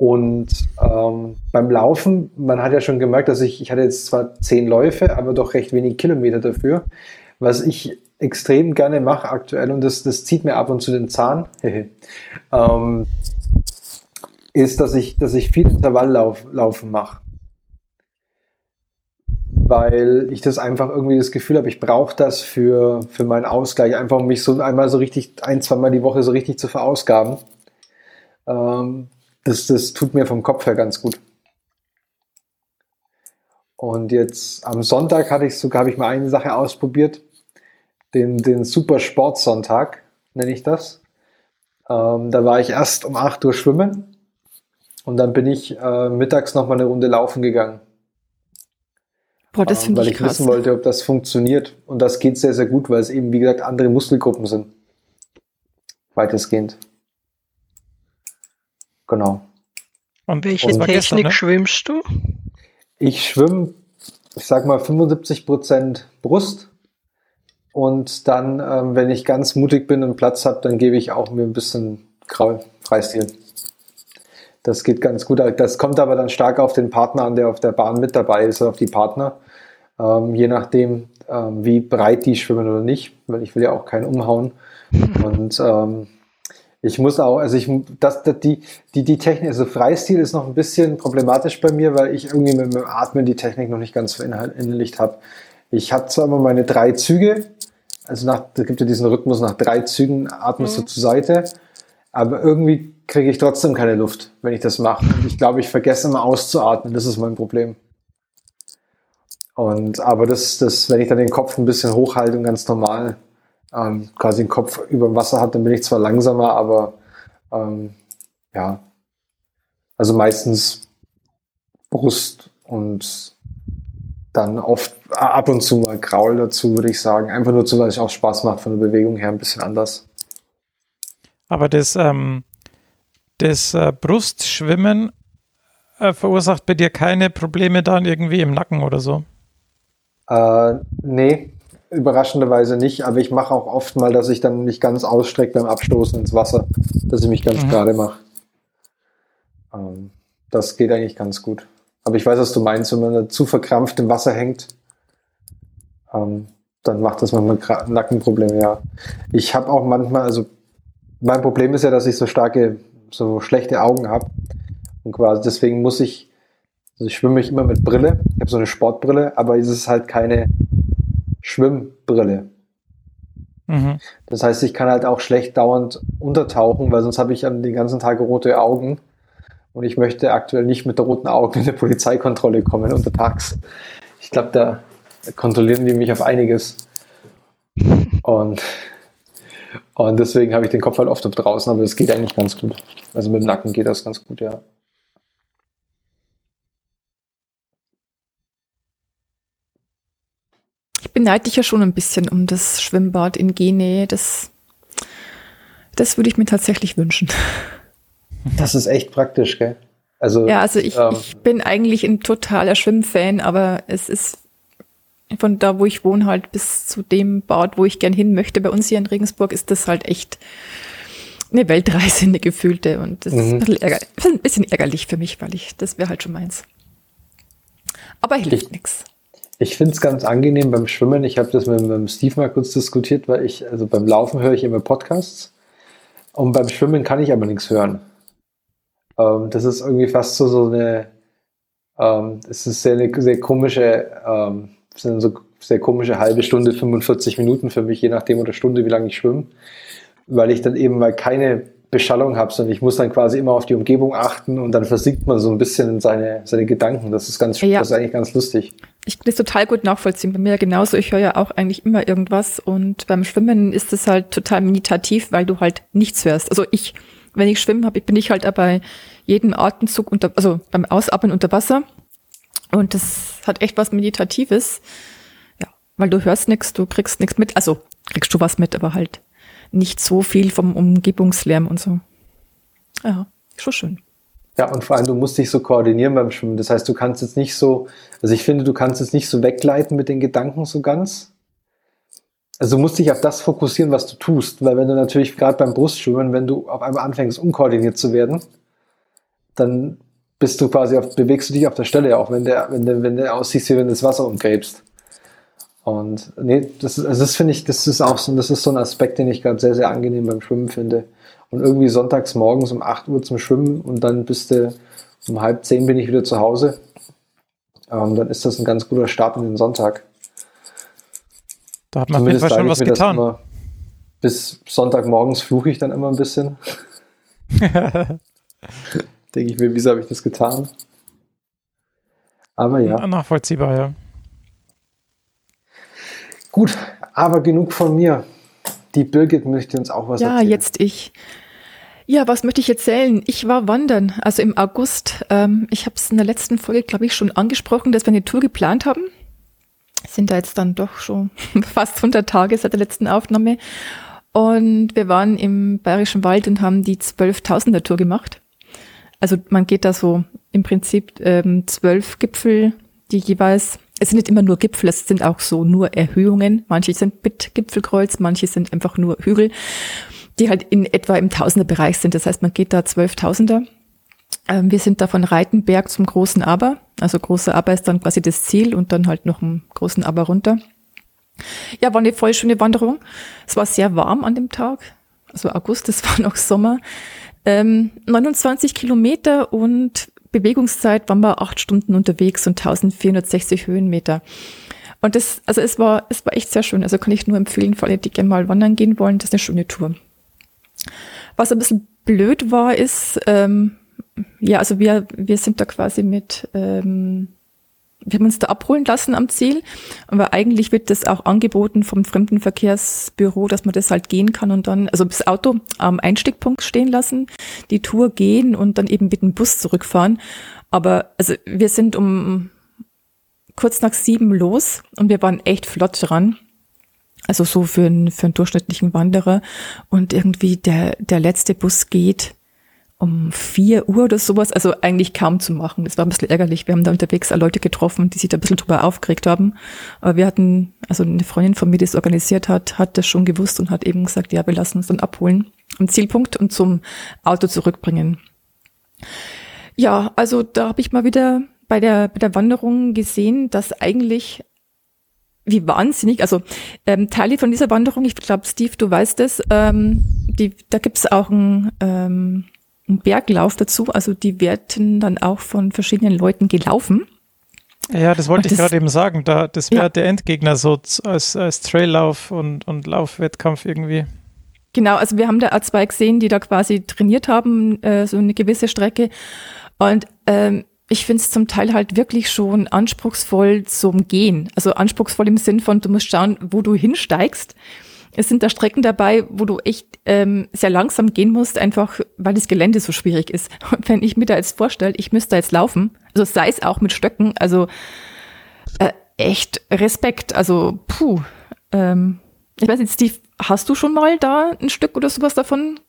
Und ähm, beim Laufen, man hat ja schon gemerkt, dass ich, ich hatte jetzt zwar zehn Läufe, aber doch recht wenig Kilometer dafür. Was ich extrem gerne mache aktuell, und das, das zieht mir ab und zu den Zahn, *laughs* ähm, ist, dass ich, dass ich viel Intervalllaufen mache. Weil ich das einfach irgendwie das Gefühl habe, ich brauche das für, für meinen Ausgleich, einfach um mich so einmal so richtig, ein, zweimal die Woche so richtig zu verausgaben. Ähm, das, das tut mir vom Kopf her ganz gut. Und jetzt am Sonntag hatte ich sogar, habe ich mal eine Sache ausprobiert, den, den Super Sportsonntag nenne ich das. Ähm, da war ich erst um 8 Uhr schwimmen und dann bin ich äh, mittags noch mal eine Runde laufen gegangen. Boah, das ähm, weil ich, ich wissen wollte, ob das funktioniert. Und das geht sehr, sehr gut, weil es eben, wie gesagt, andere Muskelgruppen sind. Weitestgehend. Genau. Und welche und Technik gestern, ne? schwimmst du? Ich schwimme ich sag mal 75 Prozent Brust. Und dann, ähm, wenn ich ganz mutig bin und Platz habe, dann gebe ich auch mir ein bisschen Graul, Freistil. Das geht ganz gut. Das kommt aber dann stark auf den Partner an, der auf der Bahn mit dabei ist, auf die Partner. Ähm, je nachdem, ähm, wie breit die schwimmen oder nicht, weil ich will ja auch keinen umhauen. *laughs* Und ähm, ich muss auch, also ich, das, das, die, die, die Technik, also Freistil ist noch ein bisschen problematisch bei mir, weil ich irgendwie mit dem Atmen die Technik noch nicht ganz verinnerlicht habe. Ich habe zwar immer meine drei Züge, also nach, da gibt ja diesen Rhythmus, nach drei Zügen atmest mhm. du zur Seite, aber irgendwie kriege ich trotzdem keine Luft, wenn ich das mache. Ich glaube, ich vergesse immer auszuatmen, das ist mein Problem. Und aber das, das, wenn ich dann den Kopf ein bisschen hochhalte und ganz normal ähm, quasi den Kopf über dem Wasser habe, dann bin ich zwar langsamer, aber ähm, ja, also meistens Brust und dann oft ab und zu mal Kraul dazu, würde ich sagen. Einfach nur zu, weil es auch Spaß macht von der Bewegung her, ein bisschen anders. Aber das, ähm, das äh, Brustschwimmen äh, verursacht bei dir keine Probleme dann irgendwie im Nacken oder so? Äh, nee, überraschenderweise nicht, aber ich mache auch oft mal, dass ich dann mich ganz ausstrecke beim Abstoßen ins Wasser, dass ich mich ganz mhm. gerade mache. Ähm, das geht eigentlich ganz gut. Aber ich weiß, was du meinst, wenn man zu verkrampft im Wasser hängt, ähm, dann macht das manchmal Nackenprobleme, ja. Ich habe auch manchmal, also mein Problem ist ja, dass ich so starke, so schlechte Augen habe. Und quasi deswegen muss ich, also ich schwimme mich immer mit Brille. Ich habe so eine Sportbrille, aber es ist halt keine Schwimmbrille. Mhm. Das heißt, ich kann halt auch schlecht dauernd untertauchen, weil sonst habe ich dann den ganzen Tag rote Augen. Und ich möchte aktuell nicht mit roten Augen in eine Polizeikontrolle kommen untertags. Ich glaube, da kontrollieren die mich auf einiges. Und, und deswegen habe ich den Kopf halt oft draußen, aber es geht eigentlich ganz gut. Also mit dem Nacken geht das ganz gut, ja. Beneide dich ja schon ein bisschen um das Schwimmbad in Gene. Das, das würde ich mir tatsächlich wünschen. Das ist echt praktisch, gell? Also, ja, also ich, ähm, ich bin eigentlich ein totaler Schwimmfan, aber es ist von da, wo ich wohne, halt bis zu dem Bad, wo ich gern hin möchte. Bei uns hier in Regensburg ist das halt echt eine Weltreise, eine gefühlte. Und das mhm. ist, ein bisschen, ein bisschen ärgerlich für mich, weil ich, das wäre halt schon meins. Aber hilft nichts. Ich finde es ganz angenehm beim Schwimmen. Ich habe das mit, mit Steve mal kurz diskutiert, weil ich, also beim Laufen höre ich immer Podcasts und beim Schwimmen kann ich aber nichts hören. Ähm, das ist irgendwie fast so, so eine, ähm, es ist sehr, eine sehr komische, ähm, sind so sehr komische halbe Stunde, 45 Minuten für mich, je nachdem oder Stunde, wie lange ich schwimme, weil ich dann eben mal keine Beschallung habe, sondern ich muss dann quasi immer auf die Umgebung achten und dann versinkt man so ein bisschen in seine, seine Gedanken. Das ist ganz, ja. das ist eigentlich ganz lustig. Ich kann das total gut nachvollziehen. Bei mir genauso. Ich höre ja auch eigentlich immer irgendwas und beim Schwimmen ist es halt total meditativ, weil du halt nichts hörst. Also ich, wenn ich schwimmen habe, bin ich halt bei jedem Atemzug unter, also beim Ausatmen unter Wasser und das hat echt was Meditatives. Ja, weil du hörst nichts, du kriegst nichts mit. Also kriegst du was mit, aber halt nicht so viel vom Umgebungslärm und so. Ja, schon schön. Ja, und vor allem, du musst dich so koordinieren beim Schwimmen. Das heißt, du kannst jetzt nicht so, also ich finde, du kannst jetzt nicht so wegleiten mit den Gedanken so ganz. Also du musst dich auf das fokussieren, was du tust. Weil wenn du natürlich gerade beim Brustschwimmen, wenn du auf einmal anfängst, unkoordiniert zu werden, dann bist du quasi auf, bewegst du dich auf der Stelle, auch wenn der, wenn der, wenn der aussiehst, wie wenn du das Wasser umgräbst. Und nee, das, ist, also das finde ich, das ist auch so, das ist so ein Aspekt, den ich gerade sehr, sehr angenehm beim Schwimmen finde. Und irgendwie sonntags morgens um 8 Uhr zum Schwimmen und dann bist du um halb zehn bin ich wieder zu Hause. Ähm, dann ist das ein ganz guter Start in den Sonntag. Da hat man Zumindest auf jeden Fall schon was getan. Immer, bis Sonntagmorgens fluche ich dann immer ein bisschen. *laughs* Denke ich mir, wieso habe ich das getan? Aber ja. Nachvollziehbar, ja. Gut, aber genug von mir. Die Birgit möchte uns auch was ja, erzählen. Ja, jetzt ich. Ja, was möchte ich erzählen? Ich war wandern, also im August. Ähm, ich habe es in der letzten Folge, glaube ich, schon angesprochen, dass wir eine Tour geplant haben. Sind da jetzt dann doch schon *laughs* fast 100 Tage seit der letzten Aufnahme. Und wir waren im Bayerischen Wald und haben die 12.000er Tour gemacht. Also man geht da so im Prinzip ähm, zwölf Gipfel, die jeweils es sind nicht immer nur Gipfel, es sind auch so nur Erhöhungen. Manche sind mit Gipfelkreuz, manche sind einfach nur Hügel, die halt in etwa im Tausenderbereich sind. Das heißt, man geht da Zwölftausender. Ähm, wir sind da von Reitenberg zum großen Aber. Also große Aber ist dann quasi das Ziel und dann halt noch einen großen Aber runter. Ja, war eine voll schöne Wanderung. Es war sehr warm an dem Tag. Also August, es *laughs* war noch Sommer. Ähm, 29 Kilometer und Bewegungszeit waren wir acht Stunden unterwegs und 1460 Höhenmeter. Und das, also es war, es war echt sehr schön. Also kann ich nur empfehlen, für alle, die gerne mal wandern gehen wollen, das ist eine schöne Tour. Was ein bisschen blöd war, ist, ähm, ja, also wir, wir sind da quasi mit, ähm, wir haben uns da abholen lassen am Ziel, aber eigentlich wird das auch angeboten vom Fremdenverkehrsbüro, dass man das halt gehen kann und dann, also das Auto am Einstiegpunkt stehen lassen, die Tour gehen und dann eben mit dem Bus zurückfahren. Aber also wir sind um kurz nach sieben los und wir waren echt flott dran. Also so für einen, für einen durchschnittlichen Wanderer. Und irgendwie der, der letzte Bus geht um vier Uhr oder sowas, also eigentlich kaum zu machen. Das war ein bisschen ärgerlich. Wir haben da unterwegs auch Leute getroffen, die sich da ein bisschen drüber aufgeregt haben. Aber wir hatten, also eine Freundin von mir, die es organisiert hat, hat das schon gewusst und hat eben gesagt, ja, wir lassen uns dann abholen am Zielpunkt und zum Auto zurückbringen. Ja, also da habe ich mal wieder bei der, bei der Wanderung gesehen, dass eigentlich wie wahnsinnig, also ähm, Teile von dieser Wanderung, ich glaube, Steve, du weißt es, ähm, die, da gibt's auch ein ähm, einen Berglauf dazu. Also die werden dann auch von verschiedenen Leuten gelaufen. Ja, das wollte und ich gerade eben sagen. Da, das wäre ja. der Endgegner so als, als Traillauf und, und Laufwettkampf irgendwie. Genau, also wir haben da auch zwei gesehen, die da quasi trainiert haben, äh, so eine gewisse Strecke. Und ähm, ich finde es zum Teil halt wirklich schon anspruchsvoll zum Gehen. Also anspruchsvoll im Sinn von, du musst schauen, wo du hinsteigst. Es sind da Strecken dabei, wo du echt ähm, sehr langsam gehen musst, einfach weil das Gelände so schwierig ist. *laughs* Und wenn ich mir da jetzt vorstelle, ich müsste da jetzt laufen, also sei es auch mit Stöcken, also äh, echt Respekt. Also puh. Ähm, ich weiß nicht, Steve, hast du schon mal da ein Stück oder sowas davon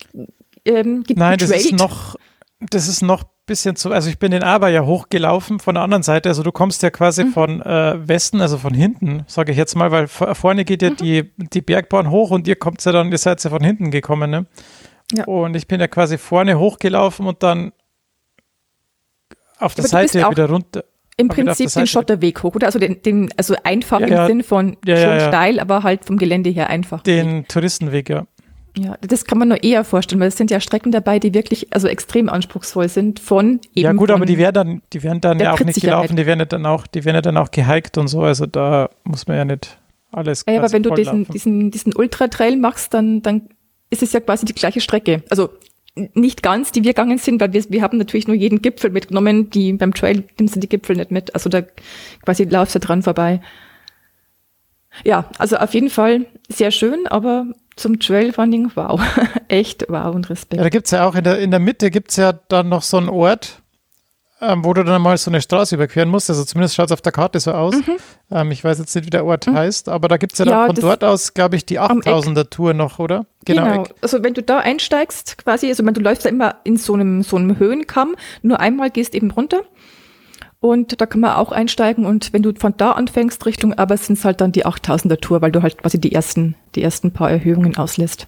ähm, Nein, das ist noch, das ist noch bisschen zu, also ich bin den Aber ja hochgelaufen von der anderen Seite, also du kommst ja quasi mhm. von äh, Westen, also von hinten, sage ich jetzt mal, weil vorne geht ja mhm. die, die Bergbahn hoch und ihr kommt ja dann, ihr seid ja von hinten gekommen, ne? Ja. Und ich bin ja quasi vorne hochgelaufen und dann auf der Seite wieder runter. Im Prinzip den Schotterweg hoch, oder? Also den, den also einfach ja, im ja. Sinn von schon steil, aber halt vom Gelände her einfach. Den Touristenweg, ja. Ja, das kann man nur eher vorstellen, weil es sind ja Strecken dabei, die wirklich also extrem anspruchsvoll sind von eben Ja gut, aber die werden dann, die werden dann ja auch nicht gelaufen, die werden ja dann auch, die werden ja dann auch gehiked und so, also da muss man ja nicht alles. Ja, aber wenn du diesen, diesen, diesen Ultra-Trail machst, dann, dann ist es ja quasi die gleiche Strecke. Also nicht ganz, die wir gegangen sind, weil wir, wir haben natürlich nur jeden Gipfel mitgenommen, die beim Trail nimmst du die Gipfel nicht mit. Also da quasi laufst du dran vorbei. Ja, also auf jeden Fall sehr schön, aber zum Trailrunning, wow, *laughs* echt wow und Respekt. Ja, da gibt es ja auch in der, in der Mitte gibt es ja dann noch so einen Ort, ähm, wo du dann mal so eine Straße überqueren musst. Also zumindest schaut es auf der Karte so aus. Mhm. Ähm, ich weiß jetzt nicht, wie der Ort mhm. heißt, aber da gibt es ja, ja dann von dort aus, glaube ich, die 8000er Tour noch, oder? Genau. genau. Also wenn du da einsteigst, quasi, also wenn du läufst ja immer in so einem, so einem Höhenkamm, nur einmal gehst eben runter und da kann man auch einsteigen und wenn du von da anfängst Richtung, aber sind es halt dann die 8000er Tour, weil du halt quasi die ersten, die ersten paar Erhöhungen auslässt.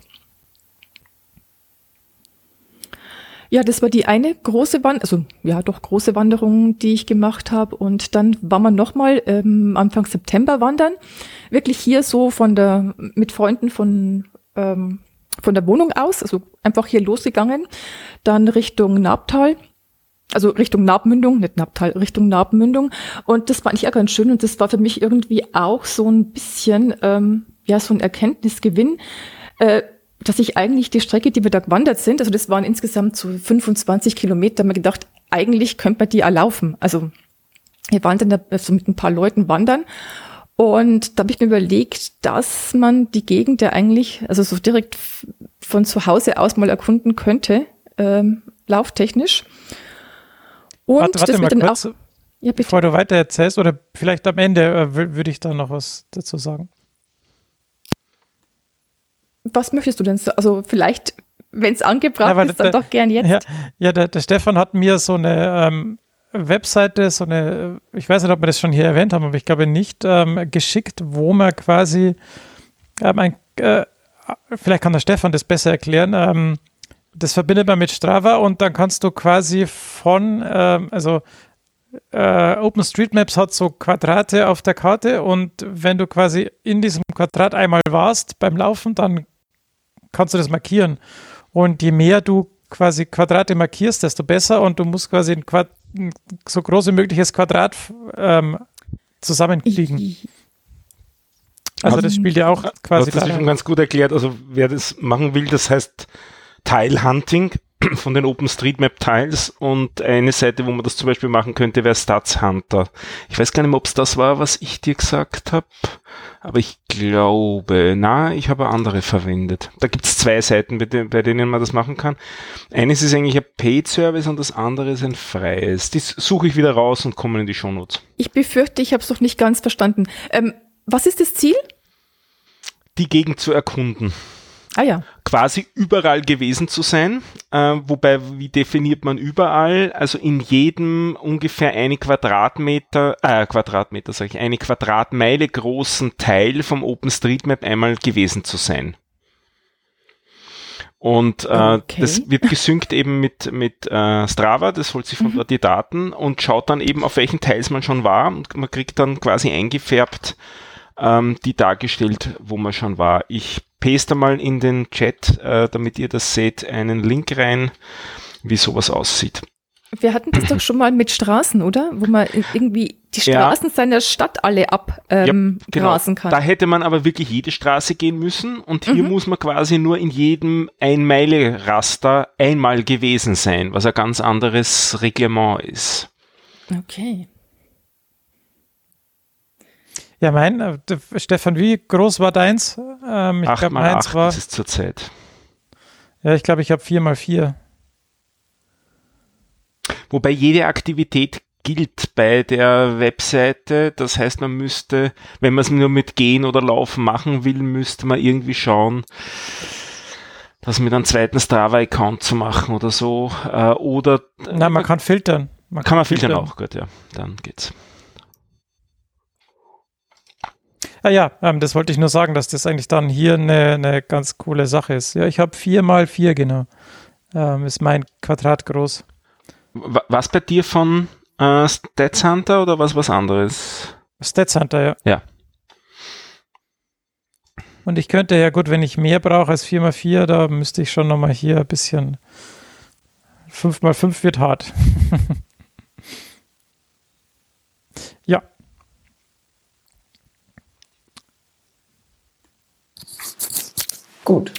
Ja, das war die eine große Wanderung, also ja, doch große Wanderung, die ich gemacht habe. Und dann waren wir nochmal ähm, Anfang September wandern. Wirklich hier so von der, mit Freunden von, ähm, von der Wohnung aus, also einfach hier losgegangen. Dann Richtung Nabtal also Richtung Nabmündung, nicht Nabtal, Richtung Nabmündung. Und das fand ich ja ganz schön und das war für mich irgendwie auch so ein bisschen, ähm, ja, so ein Erkenntnisgewinn, äh, dass ich eigentlich die Strecke, die wir da gewandert sind, also das waren insgesamt so 25 Kilometer, mir gedacht, eigentlich könnte man die erlaufen. Also wir waren dann da so mit ein paar Leuten wandern und da habe ich mir überlegt, dass man die Gegend ja eigentlich, also so direkt von zu Hause aus mal erkunden könnte, ähm, lauftechnisch. Und warte, warte das mal kurz, auch, ja, bevor du weiter erzählst, oder vielleicht am Ende äh, würde ich da noch was dazu sagen. Was möchtest du denn so? Also vielleicht, wenn es angebracht ja, ist, dann der, doch gern jetzt. Ja, ja der, der, Stefan hat mir so eine, ähm, Webseite, so eine, ich weiß nicht, ob wir das schon hier erwähnt haben, aber ich glaube nicht, ähm, geschickt, wo man quasi ähm, ein, äh, vielleicht kann der Stefan das besser erklären, ähm, das verbindet man mit Strava und dann kannst du quasi von, ähm, also äh, OpenStreetMaps hat so Quadrate auf der Karte und wenn du quasi in diesem Quadrat einmal warst beim Laufen, dann kannst du das markieren. Und je mehr du quasi Quadrate markierst, desto besser und du musst quasi ein, Quad ein so groß wie mögliches Quadrat ähm, zusammenkriegen. Also das spielt ja auch quasi. Das ist schon ganz gut erklärt. Also wer das machen will, das heißt Tile-Hunting *clears throat* von den OpenStreetMap-Tiles und eine Seite, wo man das zum Beispiel machen könnte, wäre Stats Hunter. Ich weiß gar nicht mehr, ob es das war, was ich dir gesagt habe, aber ich glaube, na, ich habe andere verwendet. Da gibt es zwei Seiten, bei, bei, denen man das machen kann. Eines ist eigentlich ein Paid-Service und das andere ist ein freies. Das suche ich wieder raus und komme in die Shownotes. Ich befürchte, ich habe es noch nicht ganz verstanden. Ähm, was ist das Ziel? Die Gegend zu erkunden. Ah ja. Quasi überall gewesen zu sein. Äh, wobei, wie definiert man überall? Also in jedem ungefähr eine Quadratmeter, äh, Quadratmeter sage ich, eine Quadratmeile großen Teil vom OpenStreetMap einmal gewesen zu sein. Und äh, okay. das wird *laughs* gesynkt eben mit, mit äh, Strava, das holt sich von mhm. dort die Daten und schaut dann eben, auf welchen Teils man schon war und man kriegt dann quasi eingefärbt ähm, die dargestellt, wo man schon war. Ich paste mal in den Chat, äh, damit ihr das seht, einen Link rein, wie sowas aussieht. Wir hatten das doch schon mal mit Straßen, oder? Wo man irgendwie die Straßen ja. seiner Stadt alle abgrasen ähm, ja, genau. kann. Da hätte man aber wirklich jede Straße gehen müssen und hier mhm. muss man quasi nur in jedem Ein-Meile-Raster einmal gewesen sein, was ein ganz anderes Reglement ist. Okay. Ja, mein, äh, Stefan, wie groß war deins? Ähm, ich glaube, meins 8 war. Das ist zurzeit. Ja, ich glaube, ich habe 4 mal 4. Wobei jede Aktivität gilt bei der Webseite. Das heißt, man müsste, wenn man es nur mit Gehen oder Laufen machen will, müsste man irgendwie schauen, das mit einem zweiten Strava-Account zu machen oder so. Äh, oder. Nein, man kann filtern. Man kann, kann man filtern, filtern auch, gut, ja. Dann geht's. Ah ja, ähm, das wollte ich nur sagen, dass das eigentlich dann hier eine, eine ganz coole Sache ist. Ja, ich habe vier mal vier, genau. Ähm, ist mein Quadrat groß. Was bei dir von äh, Stats Hunter oder was was anderes? Stats Hunter, ja. Ja. Und ich könnte ja gut, wenn ich mehr brauche als 4x4, da müsste ich schon nochmal hier ein bisschen 5x5 wird hart. *laughs* ja. Gut.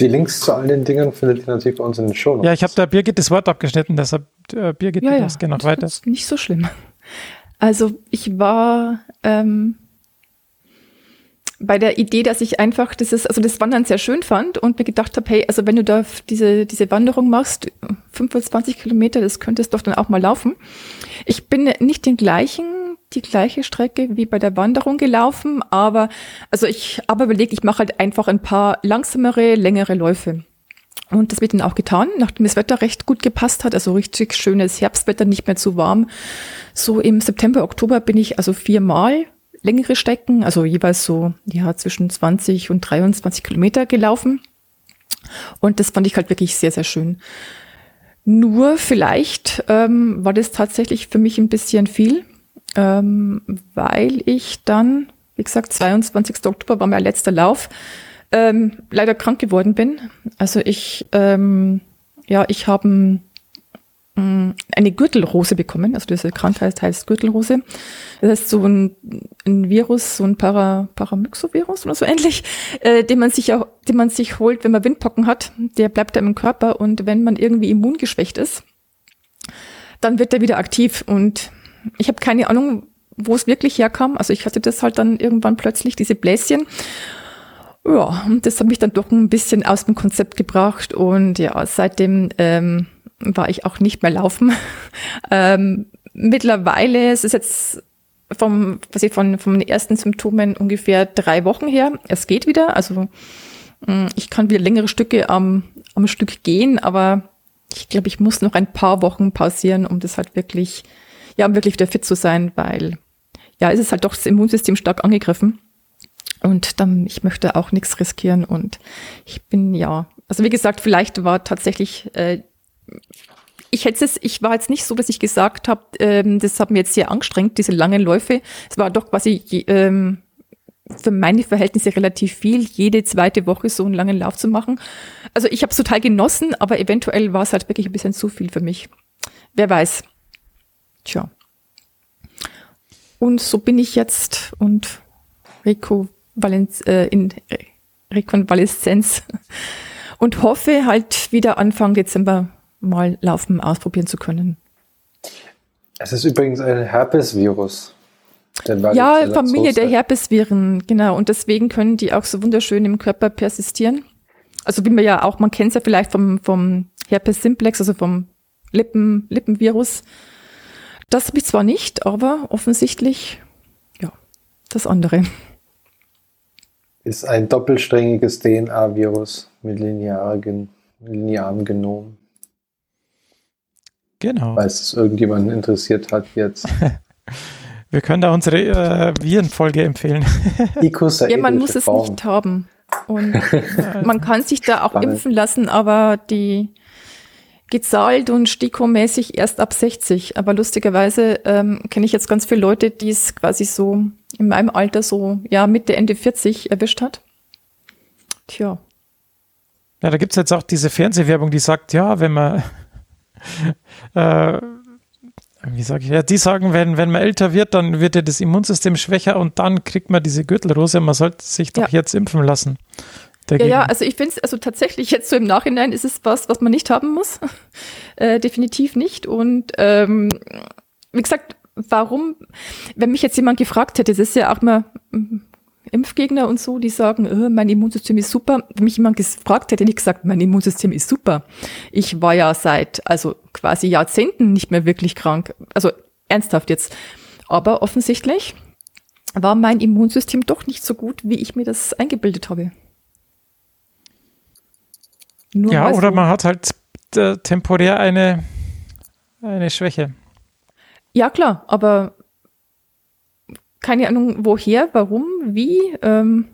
Die Links zu all den Dingen findet ihr natürlich bei uns in den Show. Ja, ich habe da Birgit das Wort abgeschnitten, deshalb äh, Birgit, ja, ja. gerne noch weiter. Das ist nicht so schlimm. Also ich war ähm, bei der Idee, dass ich einfach dieses, also das Wandern sehr schön fand und mir gedacht habe, hey, also wenn du da diese, diese Wanderung machst, 25 Kilometer, das könntest doch dann auch mal laufen. Ich bin nicht den gleichen die gleiche Strecke wie bei der Wanderung gelaufen, aber also ich habe überlegt, ich mache halt einfach ein paar langsamere, längere Läufe. Und das wird dann auch getan, nachdem das Wetter recht gut gepasst hat, also richtig schönes Herbstwetter, nicht mehr zu warm. So im September, Oktober bin ich also viermal längere Strecken, also jeweils so ja zwischen 20 und 23 Kilometer gelaufen. Und das fand ich halt wirklich sehr, sehr schön. Nur vielleicht ähm, war das tatsächlich für mich ein bisschen viel ähm, weil ich dann, wie gesagt, 22. Oktober war mein letzter Lauf, ähm, leider krank geworden bin. Also ich, ähm, ja, ich habe mm, eine Gürtelrose bekommen. Also diese Krankheit heißt Gürtelrose. Das heißt so ein, ein Virus, so ein Para, Paramyxovirus oder so ähnlich, äh, den man sich auch, den man sich holt, wenn man Windpocken hat. Der bleibt da im Körper und wenn man irgendwie immungeschwächt ist, dann wird er wieder aktiv und ich habe keine Ahnung, wo es wirklich herkam. Also ich hatte das halt dann irgendwann plötzlich, diese Bläschen. Ja, und das hat mich dann doch ein bisschen aus dem Konzept gebracht. Und ja, seitdem ähm, war ich auch nicht mehr laufen. *laughs* ähm, mittlerweile es ist jetzt vom, was ich von, von den ersten Symptomen ungefähr drei Wochen her. Es geht wieder. Also mm, ich kann wieder längere Stücke am, am Stück gehen, aber ich glaube, ich muss noch ein paar Wochen pausieren, um das halt wirklich, ja, um wirklich wieder fit zu sein, weil ja, es ist halt doch das Immunsystem stark angegriffen. Und dann, ich möchte auch nichts riskieren. Und ich bin, ja, also wie gesagt, vielleicht war tatsächlich, äh, ich hätte es, ich war jetzt nicht so, dass ich gesagt habe, ähm, das hat mir jetzt sehr angestrengt, diese langen Läufe. Es war doch quasi ähm, für meine Verhältnisse relativ viel, jede zweite Woche so einen langen Lauf zu machen. Also ich habe es total genossen, aber eventuell war es halt wirklich ein bisschen zu viel für mich. Wer weiß. Tja. Und so bin ich jetzt und Rekovalenz, äh, in Rekonvaleszenz *laughs* und hoffe halt wieder Anfang Dezember mal Laufen ausprobieren zu können. Es ist übrigens ein Herpesvirus. Ja, Familie der Herpesviren, genau. Und deswegen können die auch so wunderschön im Körper persistieren. Also wie man ja auch, man kennt es ja vielleicht vom, vom Herpes simplex, also vom Lippen, Lippenvirus. Das habe ich zwar nicht, aber offensichtlich, ja, das andere. Ist ein doppelsträngiges DNA-Virus mit linearem Genom. Genau. Falls es irgendjemanden interessiert hat jetzt. *laughs* Wir können da unsere äh, Virenfolge empfehlen. *laughs* ja, man muss es nicht haben. Und *laughs* man kann sich da auch Spannend. impfen lassen, aber die gezahlt und stikomäßig erst ab 60. Aber lustigerweise ähm, kenne ich jetzt ganz viele Leute, die es quasi so in meinem Alter so, ja, Mitte, Ende 40 erwischt hat. Tja. Ja, da gibt es jetzt auch diese Fernsehwerbung, die sagt, ja, wenn man *laughs* äh, wie sage ich, ja, die sagen, wenn, wenn man älter wird, dann wird ja das Immunsystem schwächer und dann kriegt man diese Gürtelrose. Man sollte sich doch ja. jetzt impfen lassen. Ja, ja, also ich finde es, also tatsächlich jetzt so im Nachhinein ist es was, was man nicht haben muss. *laughs* äh, definitiv nicht. Und ähm, wie gesagt, warum, wenn mich jetzt jemand gefragt hätte, das ist ja auch mal Impfgegner und so, die sagen, oh, mein Immunsystem ist super. Wenn mich jemand gefragt hätte, hätte ich gesagt, mein Immunsystem ist super. Ich war ja seit, also quasi Jahrzehnten nicht mehr wirklich krank. Also ernsthaft jetzt. Aber offensichtlich war mein Immunsystem doch nicht so gut, wie ich mir das eingebildet habe. Nur ja, oder so. man hat halt äh, temporär eine, eine Schwäche. Ja, klar, aber keine Ahnung, woher, warum, wie. Ähm,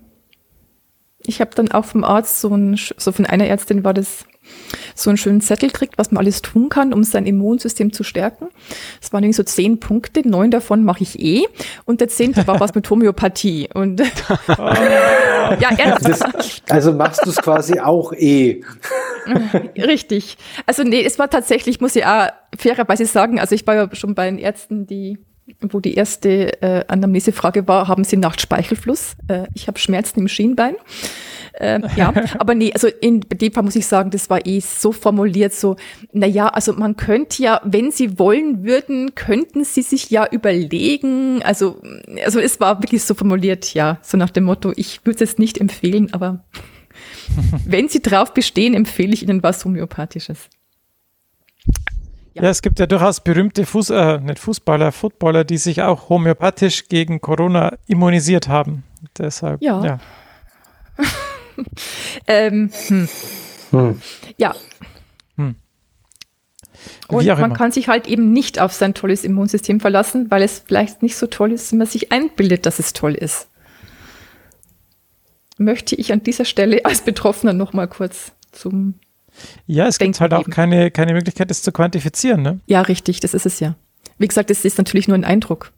ich habe dann auch vom Arzt so ein, so von einer Ärztin war das so einen schönen Zettel kriegt, was man alles tun kann, um sein Immunsystem zu stärken. Es waren irgendwie so zehn Punkte, neun davon mache ich eh und der zehnte war was mit Homöopathie. Und *laughs* ja, ernsthaft. also machst du es quasi auch eh. *laughs* Richtig. Also nee, es war tatsächlich, muss ich auch fairerweise sagen, also ich war ja schon bei den Ärzten, die wo die erste äh, Anamnesefrage war, haben Sie Nachtspeichelfluss? Äh, ich habe Schmerzen im Schienbein. Äh, ja, *laughs* aber nee, also in dem Fall muss ich sagen, das war eh so formuliert, so, na ja, also man könnte ja, wenn Sie wollen würden, könnten Sie sich ja überlegen, also, also es war wirklich so formuliert, ja, so nach dem Motto, ich würde es nicht empfehlen, aber *laughs* wenn Sie drauf bestehen, empfehle ich Ihnen was Homöopathisches. Ja. ja. es gibt ja durchaus berühmte Fuß, äh, nicht Fußballer, Footballer, die sich auch homöopathisch gegen Corona immunisiert haben. Deshalb, ja. ja. *laughs* *laughs* ähm, hm. Hm. Ja. Hm. Und man immer. kann sich halt eben nicht auf sein tolles Immunsystem verlassen, weil es vielleicht nicht so toll ist, wenn man sich einbildet, dass es toll ist. Möchte ich an dieser Stelle als Betroffener nochmal kurz zum ja, es gibt halt auch keine, keine Möglichkeit, das zu quantifizieren. Ne? Ja, richtig, das ist es ja. Wie gesagt, es ist natürlich nur ein Eindruck.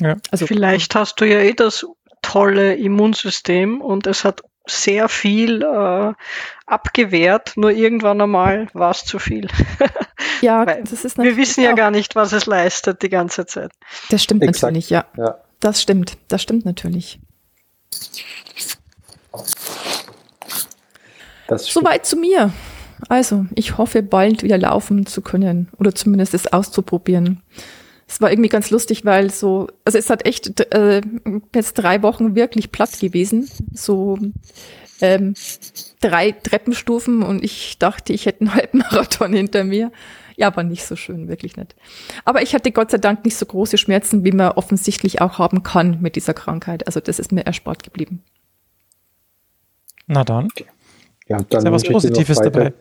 Ja. Also, Vielleicht hast du ja eh das tolle Immunsystem und es hat sehr viel äh, abgewehrt, nur irgendwann einmal war es zu viel. *laughs* ja, das ist Wir wissen ja gar nicht, was es leistet die ganze Zeit. Das stimmt Exakt. natürlich, ja. ja. Das stimmt, das stimmt natürlich. Soweit zu mir. Also, ich hoffe, bald wieder laufen zu können oder zumindest es auszuprobieren. Es war irgendwie ganz lustig, weil so, also es hat echt äh, jetzt drei Wochen wirklich platt gewesen. So ähm, drei Treppenstufen und ich dachte, ich hätte einen Halbmarathon hinter mir. Ja, war nicht so schön, wirklich nicht. Aber ich hatte Gott sei Dank nicht so große Schmerzen, wie man offensichtlich auch haben kann mit dieser Krankheit. Also das ist mir erspart geblieben. Na dann. Ja, dann ist ja was Positives dabei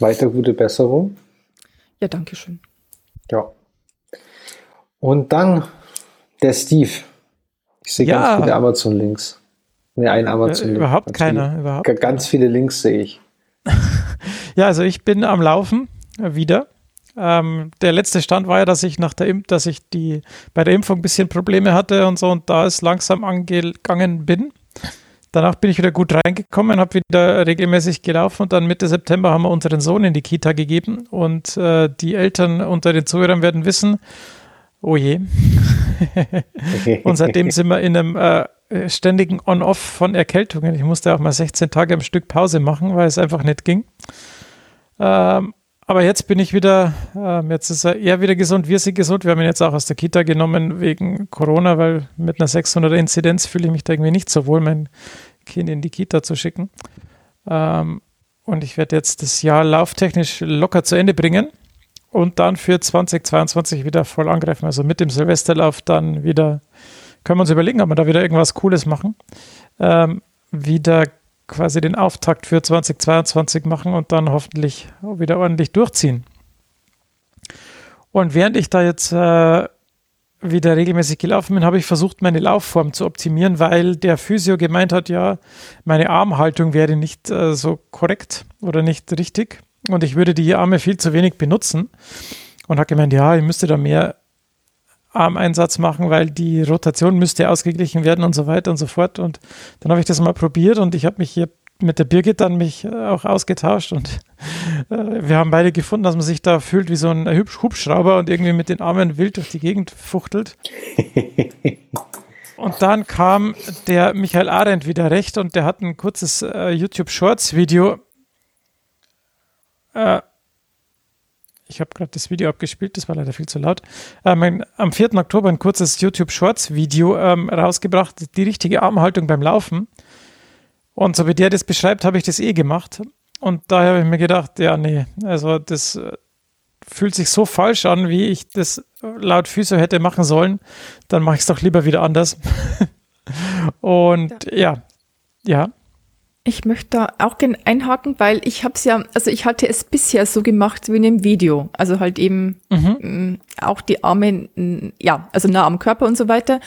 Weiter gute Besserung. Ja, danke schön. Ja. Und dann der Steve. Ich sehe ja. ganz viele Amazon-Links. Ne, ein. Äh, überhaupt keiner. Überhaupt ganz keiner. viele Links sehe ich. *laughs* ja, also ich bin am Laufen äh, wieder. Ähm, der letzte Stand war ja, dass ich nach der Imp dass ich die bei der Impfung ein bisschen Probleme hatte und so und da es langsam angegangen bin. Danach bin ich wieder gut reingekommen, habe wieder regelmäßig gelaufen und dann Mitte September haben wir unseren Sohn in die Kita gegeben und äh, die Eltern unter den Zuhörern werden wissen, oh je. *laughs* und seitdem sind wir in einem äh, ständigen On-Off von Erkältungen. Ich musste auch mal 16 Tage am Stück Pause machen, weil es einfach nicht ging. Ähm, aber jetzt bin ich wieder, ähm, jetzt ist er eher wieder gesund, wir sind gesund. Wir haben ihn jetzt auch aus der Kita genommen wegen Corona, weil mit einer 600er Inzidenz fühle ich mich da irgendwie nicht so wohl, mein Kind in die Kita zu schicken. Ähm, und ich werde jetzt das Jahr lauftechnisch locker zu Ende bringen und dann für 2022 wieder voll angreifen. Also mit dem Silvesterlauf dann wieder, können wir uns überlegen, ob wir da wieder irgendwas Cooles machen. Ähm, wieder quasi den Auftakt für 2022 machen und dann hoffentlich wieder ordentlich durchziehen. Und während ich da jetzt äh, wieder regelmäßig gelaufen bin, habe ich versucht, meine Laufform zu optimieren, weil der Physio gemeint hat, ja, meine Armhaltung wäre nicht äh, so korrekt oder nicht richtig und ich würde die Arme viel zu wenig benutzen. Und hat gemeint, ja, ich müsste da mehr Armeinsatz machen, weil die Rotation müsste ausgeglichen werden und so weiter und so fort. Und dann habe ich das mal probiert und ich habe mich hier mit der Birgit dann mich äh, auch ausgetauscht und *laughs* äh, wir haben beide gefunden, dass man sich da fühlt wie so ein Hubschrauber und irgendwie mit den Armen wild durch die Gegend fuchtelt. *laughs* und dann kam der Michael Arendt wieder recht und der hat ein kurzes äh, YouTube Shorts Video äh, ich habe gerade das Video abgespielt, das war leider viel zu laut. Ähm, am 4. Oktober ein kurzes YouTube Shorts Video ähm, rausgebracht, die richtige Armhaltung beim Laufen. Und so wie der das beschreibt, habe ich das eh gemacht. Und daher habe ich mir gedacht, ja, nee, also das äh, fühlt sich so falsch an, wie ich das laut Physio hätte machen sollen. Dann mache ich es doch lieber wieder anders. *laughs* Und ja, ja. Ich möchte da auch gerne einhaken, weil ich habe es ja, also ich hatte es bisher so gemacht wie in einem Video. Also halt eben mhm. Mm, auch die Arme, mm, ja, also nah am Körper und so weiter.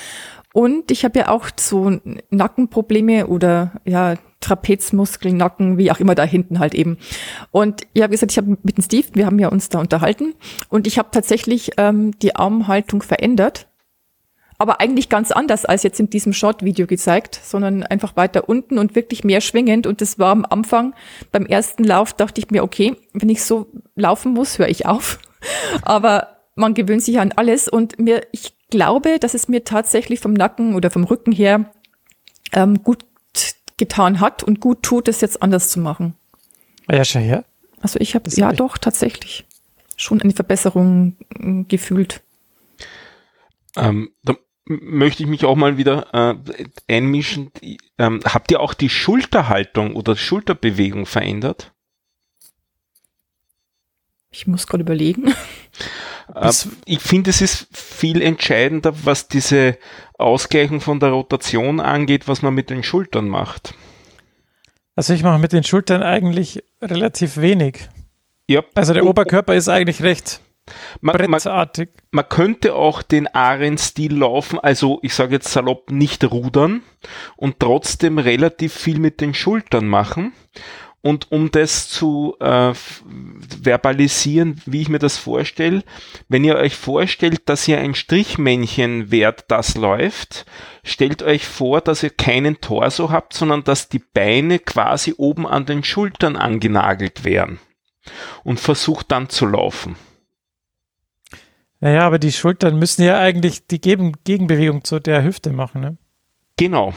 Und ich habe ja auch so Nackenprobleme oder ja, Trapezmuskeln, Nacken, wie auch immer da hinten halt eben. Und ich habe gesagt, ich habe mit dem Steve, wir haben ja uns da unterhalten und ich habe tatsächlich ähm, die Armhaltung verändert aber eigentlich ganz anders als jetzt in diesem Short-Video gezeigt, sondern einfach weiter unten und wirklich mehr schwingend. Und das war am Anfang, beim ersten Lauf dachte ich mir, okay, wenn ich so laufen muss, höre ich auf. *laughs* Aber man gewöhnt sich an alles und mir, ich glaube, dass es mir tatsächlich vom Nacken oder vom Rücken her ähm, gut getan hat und gut tut, es jetzt anders zu machen. Ja, schon her. Also ich habe ja doch tatsächlich schon eine Verbesserung gefühlt. Ähm, da möchte ich mich auch mal wieder äh, einmischen. Ähm, habt ihr auch die Schulterhaltung oder Schulterbewegung verändert? Ich muss gerade überlegen. Äh, ich finde, es ist viel entscheidender, was diese Ausgleichung von der Rotation angeht, was man mit den Schultern macht. Also ich mache mit den Schultern eigentlich relativ wenig. Ja. Also der Oberkörper ist eigentlich recht man, man, man, könnte auch den Aren-Stil laufen, also ich sage jetzt salopp nicht rudern und trotzdem relativ viel mit den Schultern machen. Und um das zu äh, verbalisieren, wie ich mir das vorstelle, wenn ihr euch vorstellt, dass ihr ein Strichmännchen wärt, das läuft, stellt euch vor, dass ihr keinen Torso habt, sondern dass die Beine quasi oben an den Schultern angenagelt wären und versucht dann zu laufen. Naja, aber die Schultern müssen ja eigentlich die Gegen Gegenbewegung zu der Hüfte machen, ne? Genau.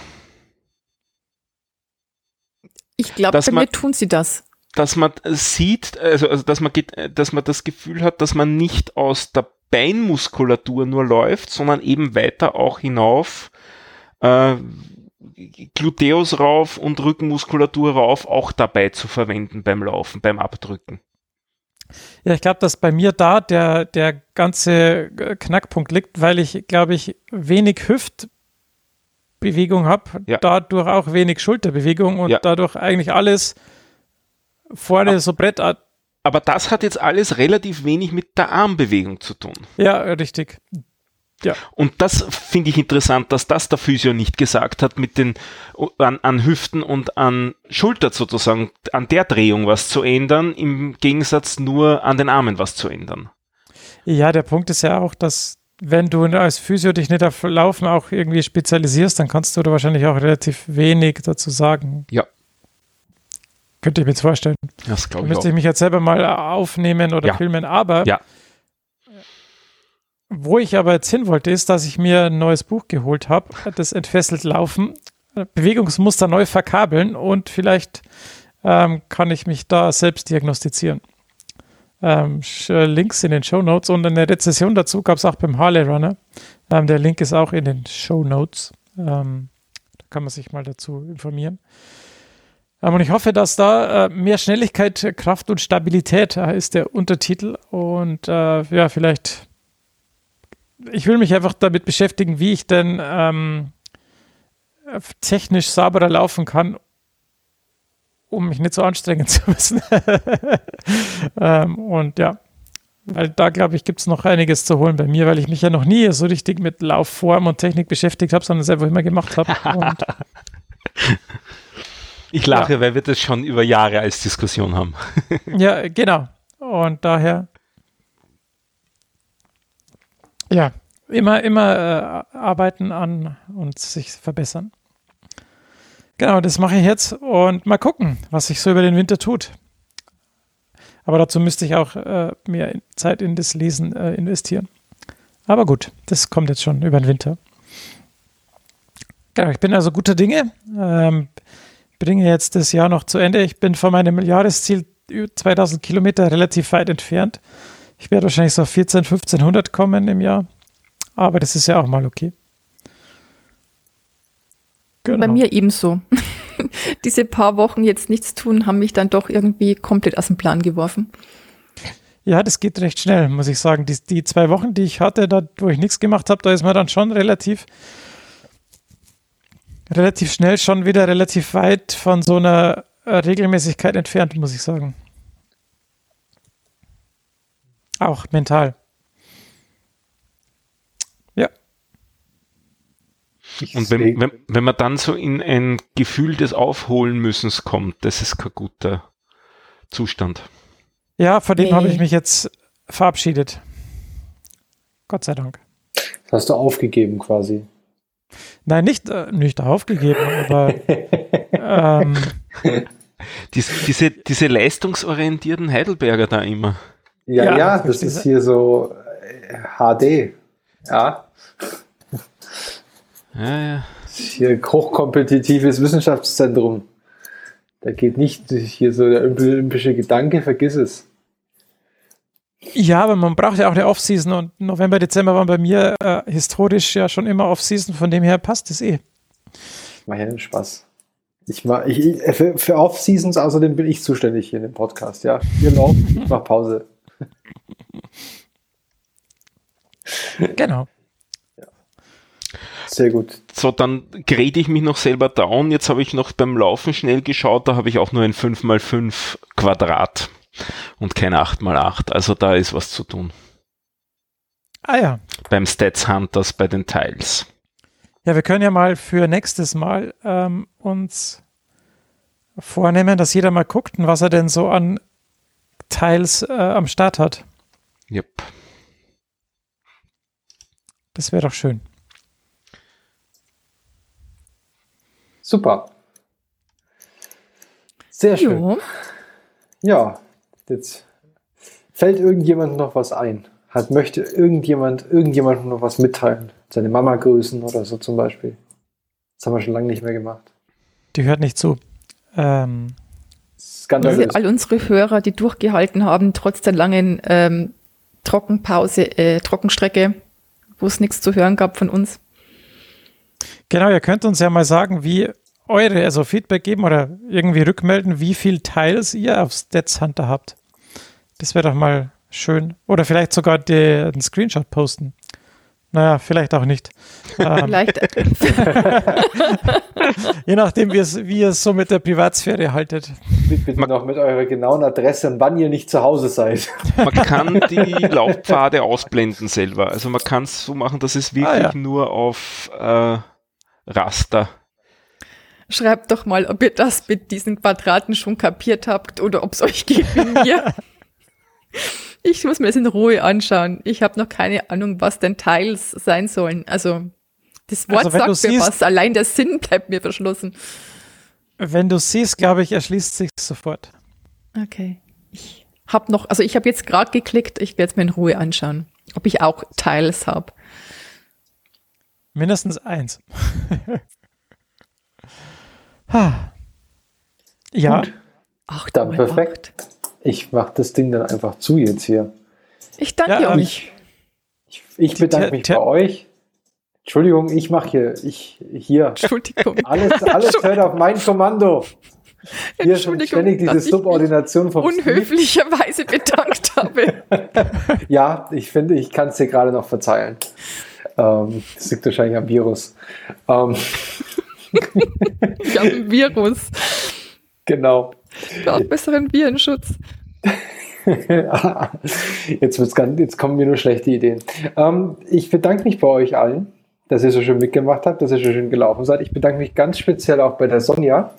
Ich glaube, bei man, mir tun sie das. Dass man sieht, also, also dass man dass man das Gefühl hat, dass man nicht aus der Beinmuskulatur nur läuft, sondern eben weiter auch hinauf äh, Gluteus rauf und Rückenmuskulatur rauf auch dabei zu verwenden beim Laufen, beim Abdrücken. Ja, ich glaube, dass bei mir da der, der ganze äh, Knackpunkt liegt, weil ich, glaube ich, wenig Hüftbewegung habe, ja. dadurch auch wenig Schulterbewegung und ja. dadurch eigentlich alles vorne aber, so Brettart. Aber das hat jetzt alles relativ wenig mit der Armbewegung zu tun. Ja, richtig. Ja. Und das finde ich interessant, dass das der Physio nicht gesagt hat, mit den an, an Hüften und an Schulter sozusagen, an der Drehung was zu ändern, im Gegensatz nur an den Armen was zu ändern. Ja, der Punkt ist ja auch, dass wenn du als Physio dich nicht auf Laufen auch irgendwie spezialisierst, dann kannst du da wahrscheinlich auch relativ wenig dazu sagen. Ja. Könnte ich mir jetzt vorstellen. Das glaube ich. Müsste ich mich jetzt selber mal aufnehmen oder ja. filmen, aber ja. Wo ich aber jetzt hin wollte, ist, dass ich mir ein neues Buch geholt habe, das Entfesselt Laufen, Bewegungsmuster neu verkabeln und vielleicht ähm, kann ich mich da selbst diagnostizieren. Ähm, Links in den Show Notes und eine Rezession dazu gab es auch beim Harley Runner. Ähm, der Link ist auch in den Show Notes. Ähm, da kann man sich mal dazu informieren. Ähm, und ich hoffe, dass da äh, mehr Schnelligkeit, Kraft und Stabilität äh, ist der Untertitel und äh, ja, vielleicht ich will mich einfach damit beschäftigen, wie ich denn ähm, technisch sauberer laufen kann, um mich nicht so anstrengen *laughs* zu müssen. ähm, und ja, weil da glaube ich, gibt es noch einiges zu holen bei mir, weil ich mich ja noch nie so richtig mit Laufform und Technik beschäftigt habe, sondern es einfach immer gemacht habe. *laughs* ich lache, ja. weil wir das schon über Jahre als Diskussion haben. ja, genau. Und daher ja, immer, immer äh, arbeiten an und sich verbessern. Genau, das mache ich jetzt und mal gucken, was sich so über den Winter tut. Aber dazu müsste ich auch äh, mehr Zeit in das Lesen äh, investieren. Aber gut, das kommt jetzt schon über den Winter. Genau, ich bin also guter Dinge. Ähm, bringe jetzt das Jahr noch zu Ende. Ich bin von meinem Jahresziel 2000 Kilometer relativ weit entfernt. Ich werde wahrscheinlich so auf 14, 1500 kommen im Jahr. Aber das ist ja auch mal okay. Genau. Bei mir ebenso. *laughs* Diese paar Wochen jetzt nichts tun, haben mich dann doch irgendwie komplett aus dem Plan geworfen. Ja, das geht recht schnell, muss ich sagen. Die, die zwei Wochen, die ich hatte, da, wo ich nichts gemacht habe, da ist man dann schon relativ, relativ schnell schon wieder relativ weit von so einer Regelmäßigkeit entfernt, muss ich sagen. Auch mental. Ja. Und wenn, wenn, wenn man dann so in ein Gefühl des Aufholenmüssens kommt, das ist kein guter Zustand. Ja, vor dem nee. habe ich mich jetzt verabschiedet. Gott sei Dank. Das hast du aufgegeben quasi. Nein, nicht, äh, nicht aufgegeben, aber *laughs* ähm, diese, diese, diese leistungsorientierten Heidelberger da immer. Ja, ja, ja das ist hier so HD. Äh, ja. Ja, ja. Hier hochkompetitives Wissenschaftszentrum. Da geht nicht hier so der olympische Gedanke, vergiss es. Ja, aber man braucht ja auch eine Offseason und November, Dezember waren bei mir äh, historisch ja schon immer Offseason, von dem her passt es eh. Ich mache ja den Spaß. Ich mach, ich, für, für Off-Seasons außerdem bin ich zuständig hier in dem Podcast, ja. Wir laufen, ich mache Pause. Genau. Sehr gut. So, dann grade ich mich noch selber down. Jetzt habe ich noch beim Laufen schnell geschaut, da habe ich auch nur ein 5x5 Quadrat und kein 8x8. Also da ist was zu tun. Ah ja. Beim Stats Hunters bei den Tiles. Ja, wir können ja mal für nächstes Mal ähm, uns vornehmen, dass jeder mal guckt, was er denn so an Tiles äh, am Start hat. Yep. Das wäre doch schön. Super. Sehr schön. Jo. Ja, jetzt fällt irgendjemand noch was ein. Hat, möchte irgendjemand, irgendjemand noch was mitteilen? Seine Mama grüßen oder so zum Beispiel. Das haben wir schon lange nicht mehr gemacht. Die hört nicht zu. Ähm, Skandalös. Also all unsere Hörer, die durchgehalten haben, trotz der langen ähm, Trockenpause, äh, Trockenstrecke, wo es nichts zu hören gab von uns. Genau, ihr könnt uns ja mal sagen, wie eure, also Feedback geben oder irgendwie rückmelden, wie viel Teils ihr auf Stats Hunter habt. Das wäre doch mal schön. Oder vielleicht sogar den Screenshot posten. Naja, vielleicht auch nicht. Ähm, vielleicht. *laughs* Je nachdem, wie, es, wie ihr es so mit der Privatsphäre haltet. Bitte noch mit eurer genauen Adresse und wann ihr nicht zu Hause seid. Man kann *laughs* die Laufpfade ausblenden selber. Also man kann es so machen, dass es wirklich ah, ja. nur auf äh, Raster Schreibt doch mal, ob ihr das mit diesen Quadraten schon kapiert habt oder ob es euch geht wie mir. Ich muss mir das in Ruhe anschauen. Ich habe noch keine Ahnung, was denn Tiles sein sollen. Also das Wort also, sagt mir siehst, was, allein der Sinn bleibt mir verschlossen. Wenn du siehst, glaube ich, erschließt sich sofort. Okay. Ich habe noch, also ich habe jetzt gerade geklickt, ich werde es mir in Ruhe anschauen, ob ich auch Tiles habe. Mindestens eins. *laughs* Ha. Ja. Gut. Ach, dann perfekt. Acht. Ich mache das Ding dann einfach zu jetzt hier. Ich danke ja, euch. Ich, ich bedanke mich bei euch. Entschuldigung, ich mache hier, ich hier. Entschuldigung. Alles, alles hört auf mein Kommando. Hier schon ständig diese Subordination vom unhöflicherweise bedankt habe. *laughs* ja, ich finde, ich kann es dir gerade noch verzeihen. Ähm, das liegt wahrscheinlich am Virus. Ähm, ich habe ein Virus. Genau. Ich brauche besseren Virenschutz. *laughs* jetzt, wird's ganz, jetzt kommen mir nur schlechte Ideen. Ähm, ich bedanke mich bei euch allen, dass ihr so schön mitgemacht habt, dass ihr so schön gelaufen seid. Ich bedanke mich ganz speziell auch bei der Sonja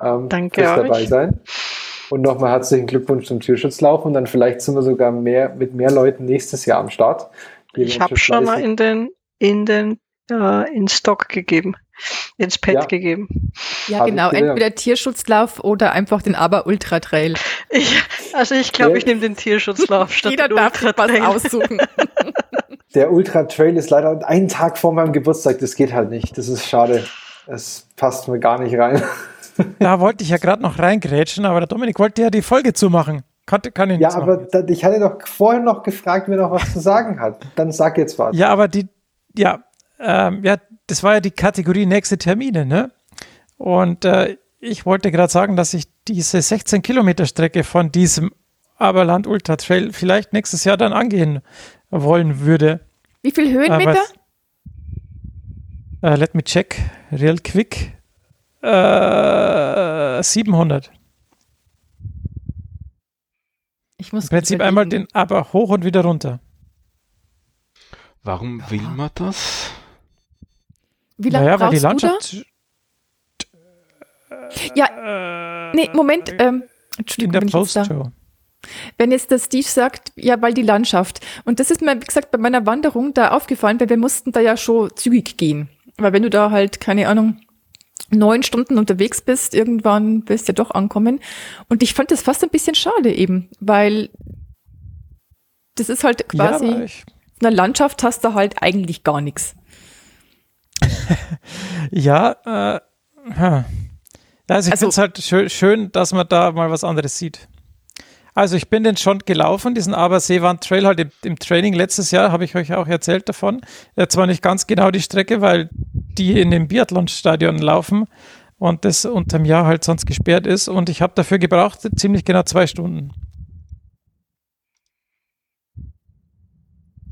ähm, Danke fürs dabei sein. Und nochmal herzlichen Glückwunsch zum Türschutzlauf und dann vielleicht sind wir sogar mehr mit mehr Leuten nächstes Jahr am Start. Ich habe schon mal in den in den äh, in Stock gegeben ins Pad ja. gegeben. Ja, genau. Entweder Tierschutzlauf oder einfach den Aber Ultra Trail. Ich, also ich glaube, ich nehme den Tierschutzlauf statt Jeder darf Ultra was aussuchen. *laughs* Der Ultra Trail ist leider einen Tag vor meinem Geburtstag. Das geht halt nicht. Das ist schade. Es passt mir gar nicht rein. *laughs* Da wollte ich ja gerade noch reingrätschen, aber der Dominik wollte ja die Folge zumachen. Kann, kann ja, aber da, ich hatte doch vorher noch gefragt, wer noch was zu sagen hat. Dann sag jetzt was. Ja, aber die, ja, ähm, ja, das war ja die Kategorie nächste Termine, ne? Und äh, ich wollte gerade sagen, dass ich diese 16 Kilometer Strecke von diesem Aberland Ultra Trail vielleicht nächstes Jahr dann angehen wollen würde. Wie viel Höhenmeter? Uh, let me check, real quick. Uh, 700. Ich muss Im Prinzip einmal den Aber hoch und wieder runter. Warum will man das? Wie lange naja, brauchst weil die Landschaft. Ja, nee, Moment. Ähm, Entschuldigung, in der Postshow. Wenn jetzt der Steve sagt, ja, weil die Landschaft. Und das ist mir, wie gesagt, bei meiner Wanderung da aufgefallen, weil wir mussten da ja schon zügig gehen. Weil wenn du da halt, keine Ahnung, neun Stunden unterwegs bist, irgendwann wirst du ja doch ankommen. Und ich fand das fast ein bisschen schade eben, weil das ist halt quasi, ja, in der Landschaft hast du halt eigentlich gar nichts. *laughs* ja, äh, also ich also, finde es halt schön, schön, dass man da mal was anderes sieht. Also ich bin den schon gelaufen, diesen Aberseewand Trail halt im, im, Training letztes Jahr, habe ich euch auch erzählt davon. Ja, zwar nicht ganz genau die Strecke, weil die in dem Biathlonstadion laufen und das unterm Jahr halt sonst gesperrt ist und ich habe dafür gebraucht ziemlich genau zwei Stunden.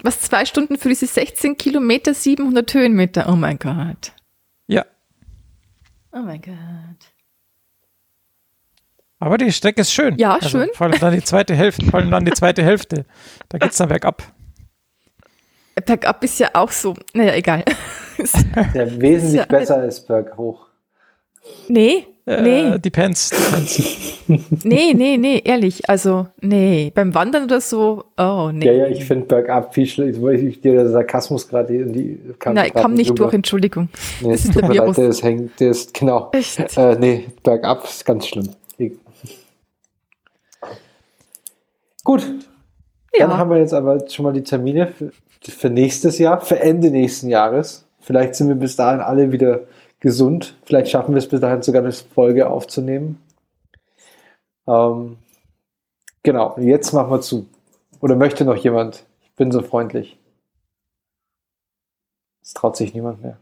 Was, zwei Stunden für diese 16 Kilometer, 700 Höhenmeter? Oh mein Gott. Ja. Oh mein Gott. Aber die Strecke ist schön. Ja, also schön. Vor allem dann die zweite Hälfte, vor allem dann die zweite Hälfte. Da geht es dann bergab. Bergab ist ja auch so. Naja, egal. *laughs* Der wesentlich ja besser als berghoch. Nee, äh, nee. Depends. depends. *laughs* nee, nee, nee, ehrlich. Also, nee. Beim Wandern oder so, oh, nee. Ja, ja, ich finde bergab viel schlechter, weil ich dir der Sarkasmus gerade in die kam Nein, kam nicht durch, Entschuldigung. Nee, das ist der Virus. Leid, der ist hängt, der ist, genau. Echt? Äh, nee, bergab ist ganz schlimm. Gut. Ja. Dann haben wir jetzt aber schon mal die Termine für, für nächstes Jahr, für Ende nächsten Jahres. Vielleicht sind wir bis dahin alle wieder gesund. Vielleicht schaffen wir es bis dahin sogar eine Folge aufzunehmen. Ähm, genau, jetzt machen wir zu. Oder möchte noch jemand? Ich bin so freundlich. Es traut sich niemand mehr.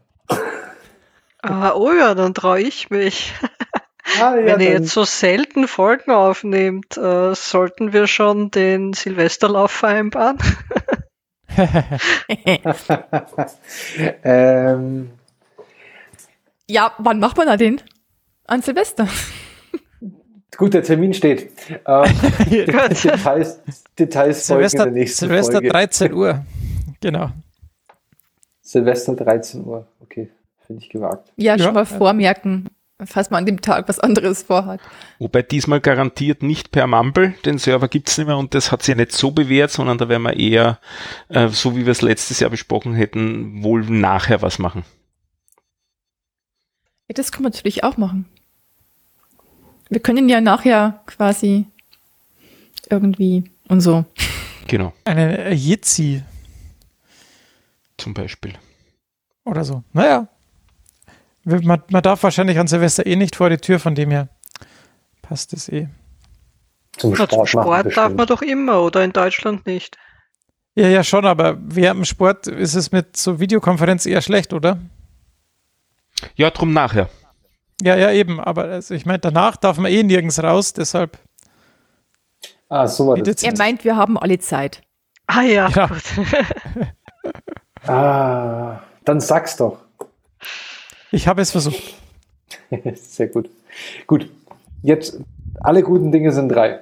Ah, oh ja, dann traue ich mich. Ah, ja, Wenn ihr jetzt so selten Folgen aufnehmt, äh, sollten wir schon den Silvesterlauf vereinbaren? *laughs* *laughs* ähm, ja, wann macht man da den? An Silvester. Gut, der Termin steht. Ähm, *laughs* *laughs* Details, Details Silvester, folgen in der nächsten Silvester Folge. 13 Uhr. Genau. Silvester 13 Uhr. Okay, finde ich gewagt. Ja, schon ja. mal vormerken, falls man an dem Tag was anderes vorhat. Wobei diesmal garantiert nicht per Mumble, den Server gibt es nicht mehr und das hat sich nicht so bewährt, sondern da werden wir eher, äh, so wie wir es letztes Jahr besprochen hätten, wohl nachher was machen. Ja, das kann man natürlich auch machen. Wir können ja nachher quasi irgendwie und so. Genau. Eine Jitsi. Zum Beispiel. Oder so. Naja. Man, man darf wahrscheinlich an Silvester eh nicht vor die Tür, von dem her passt es eh. Zum Sport, Na, zum Sport darf man doch immer, oder in Deutschland nicht? Ja, ja, schon, aber während dem Sport ist es mit so Videokonferenz eher schlecht, oder? Ja, drum nachher. Ja, ja, eben. Aber also ich meine, danach darf man eh nirgends raus, deshalb. Ah, so war das. Er meint, wir haben alle Zeit. Ah ja. ja. *laughs* ah, dann sag's doch. Ich habe es versucht. *laughs* Sehr gut. Gut. Jetzt, alle guten Dinge sind drei.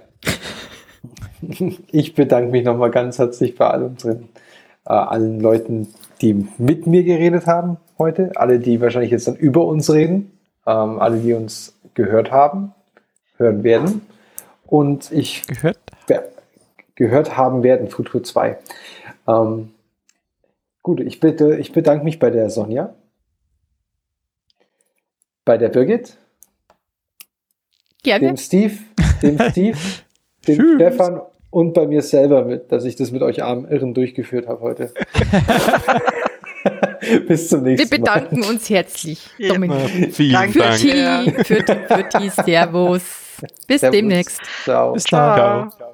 Ich bedanke mich nochmal ganz herzlich bei all unseren, äh, allen Leuten, die mit mir geredet haben heute. Alle, die wahrscheinlich jetzt dann über uns reden ähm, alle, die uns gehört haben, hören werden. Und ich gehört, gehört haben werden, Futur 2. Ähm, gut, ich, bitte, ich bedanke mich bei der Sonja, bei der Birgit, Gerne. dem Steve, dem *laughs* Steve, dem Tschüss. Stefan und bei mir selber, mit, dass ich das mit euch armen Irren durchgeführt habe heute. *laughs* *laughs* Bis zum nächsten Mal. Wir bedanken Mal. uns herzlich, Dominik. Vielen für Dank. Die, für, die, für die Servus. Bis Servus. demnächst. Ciao. Bis dann. Ciao.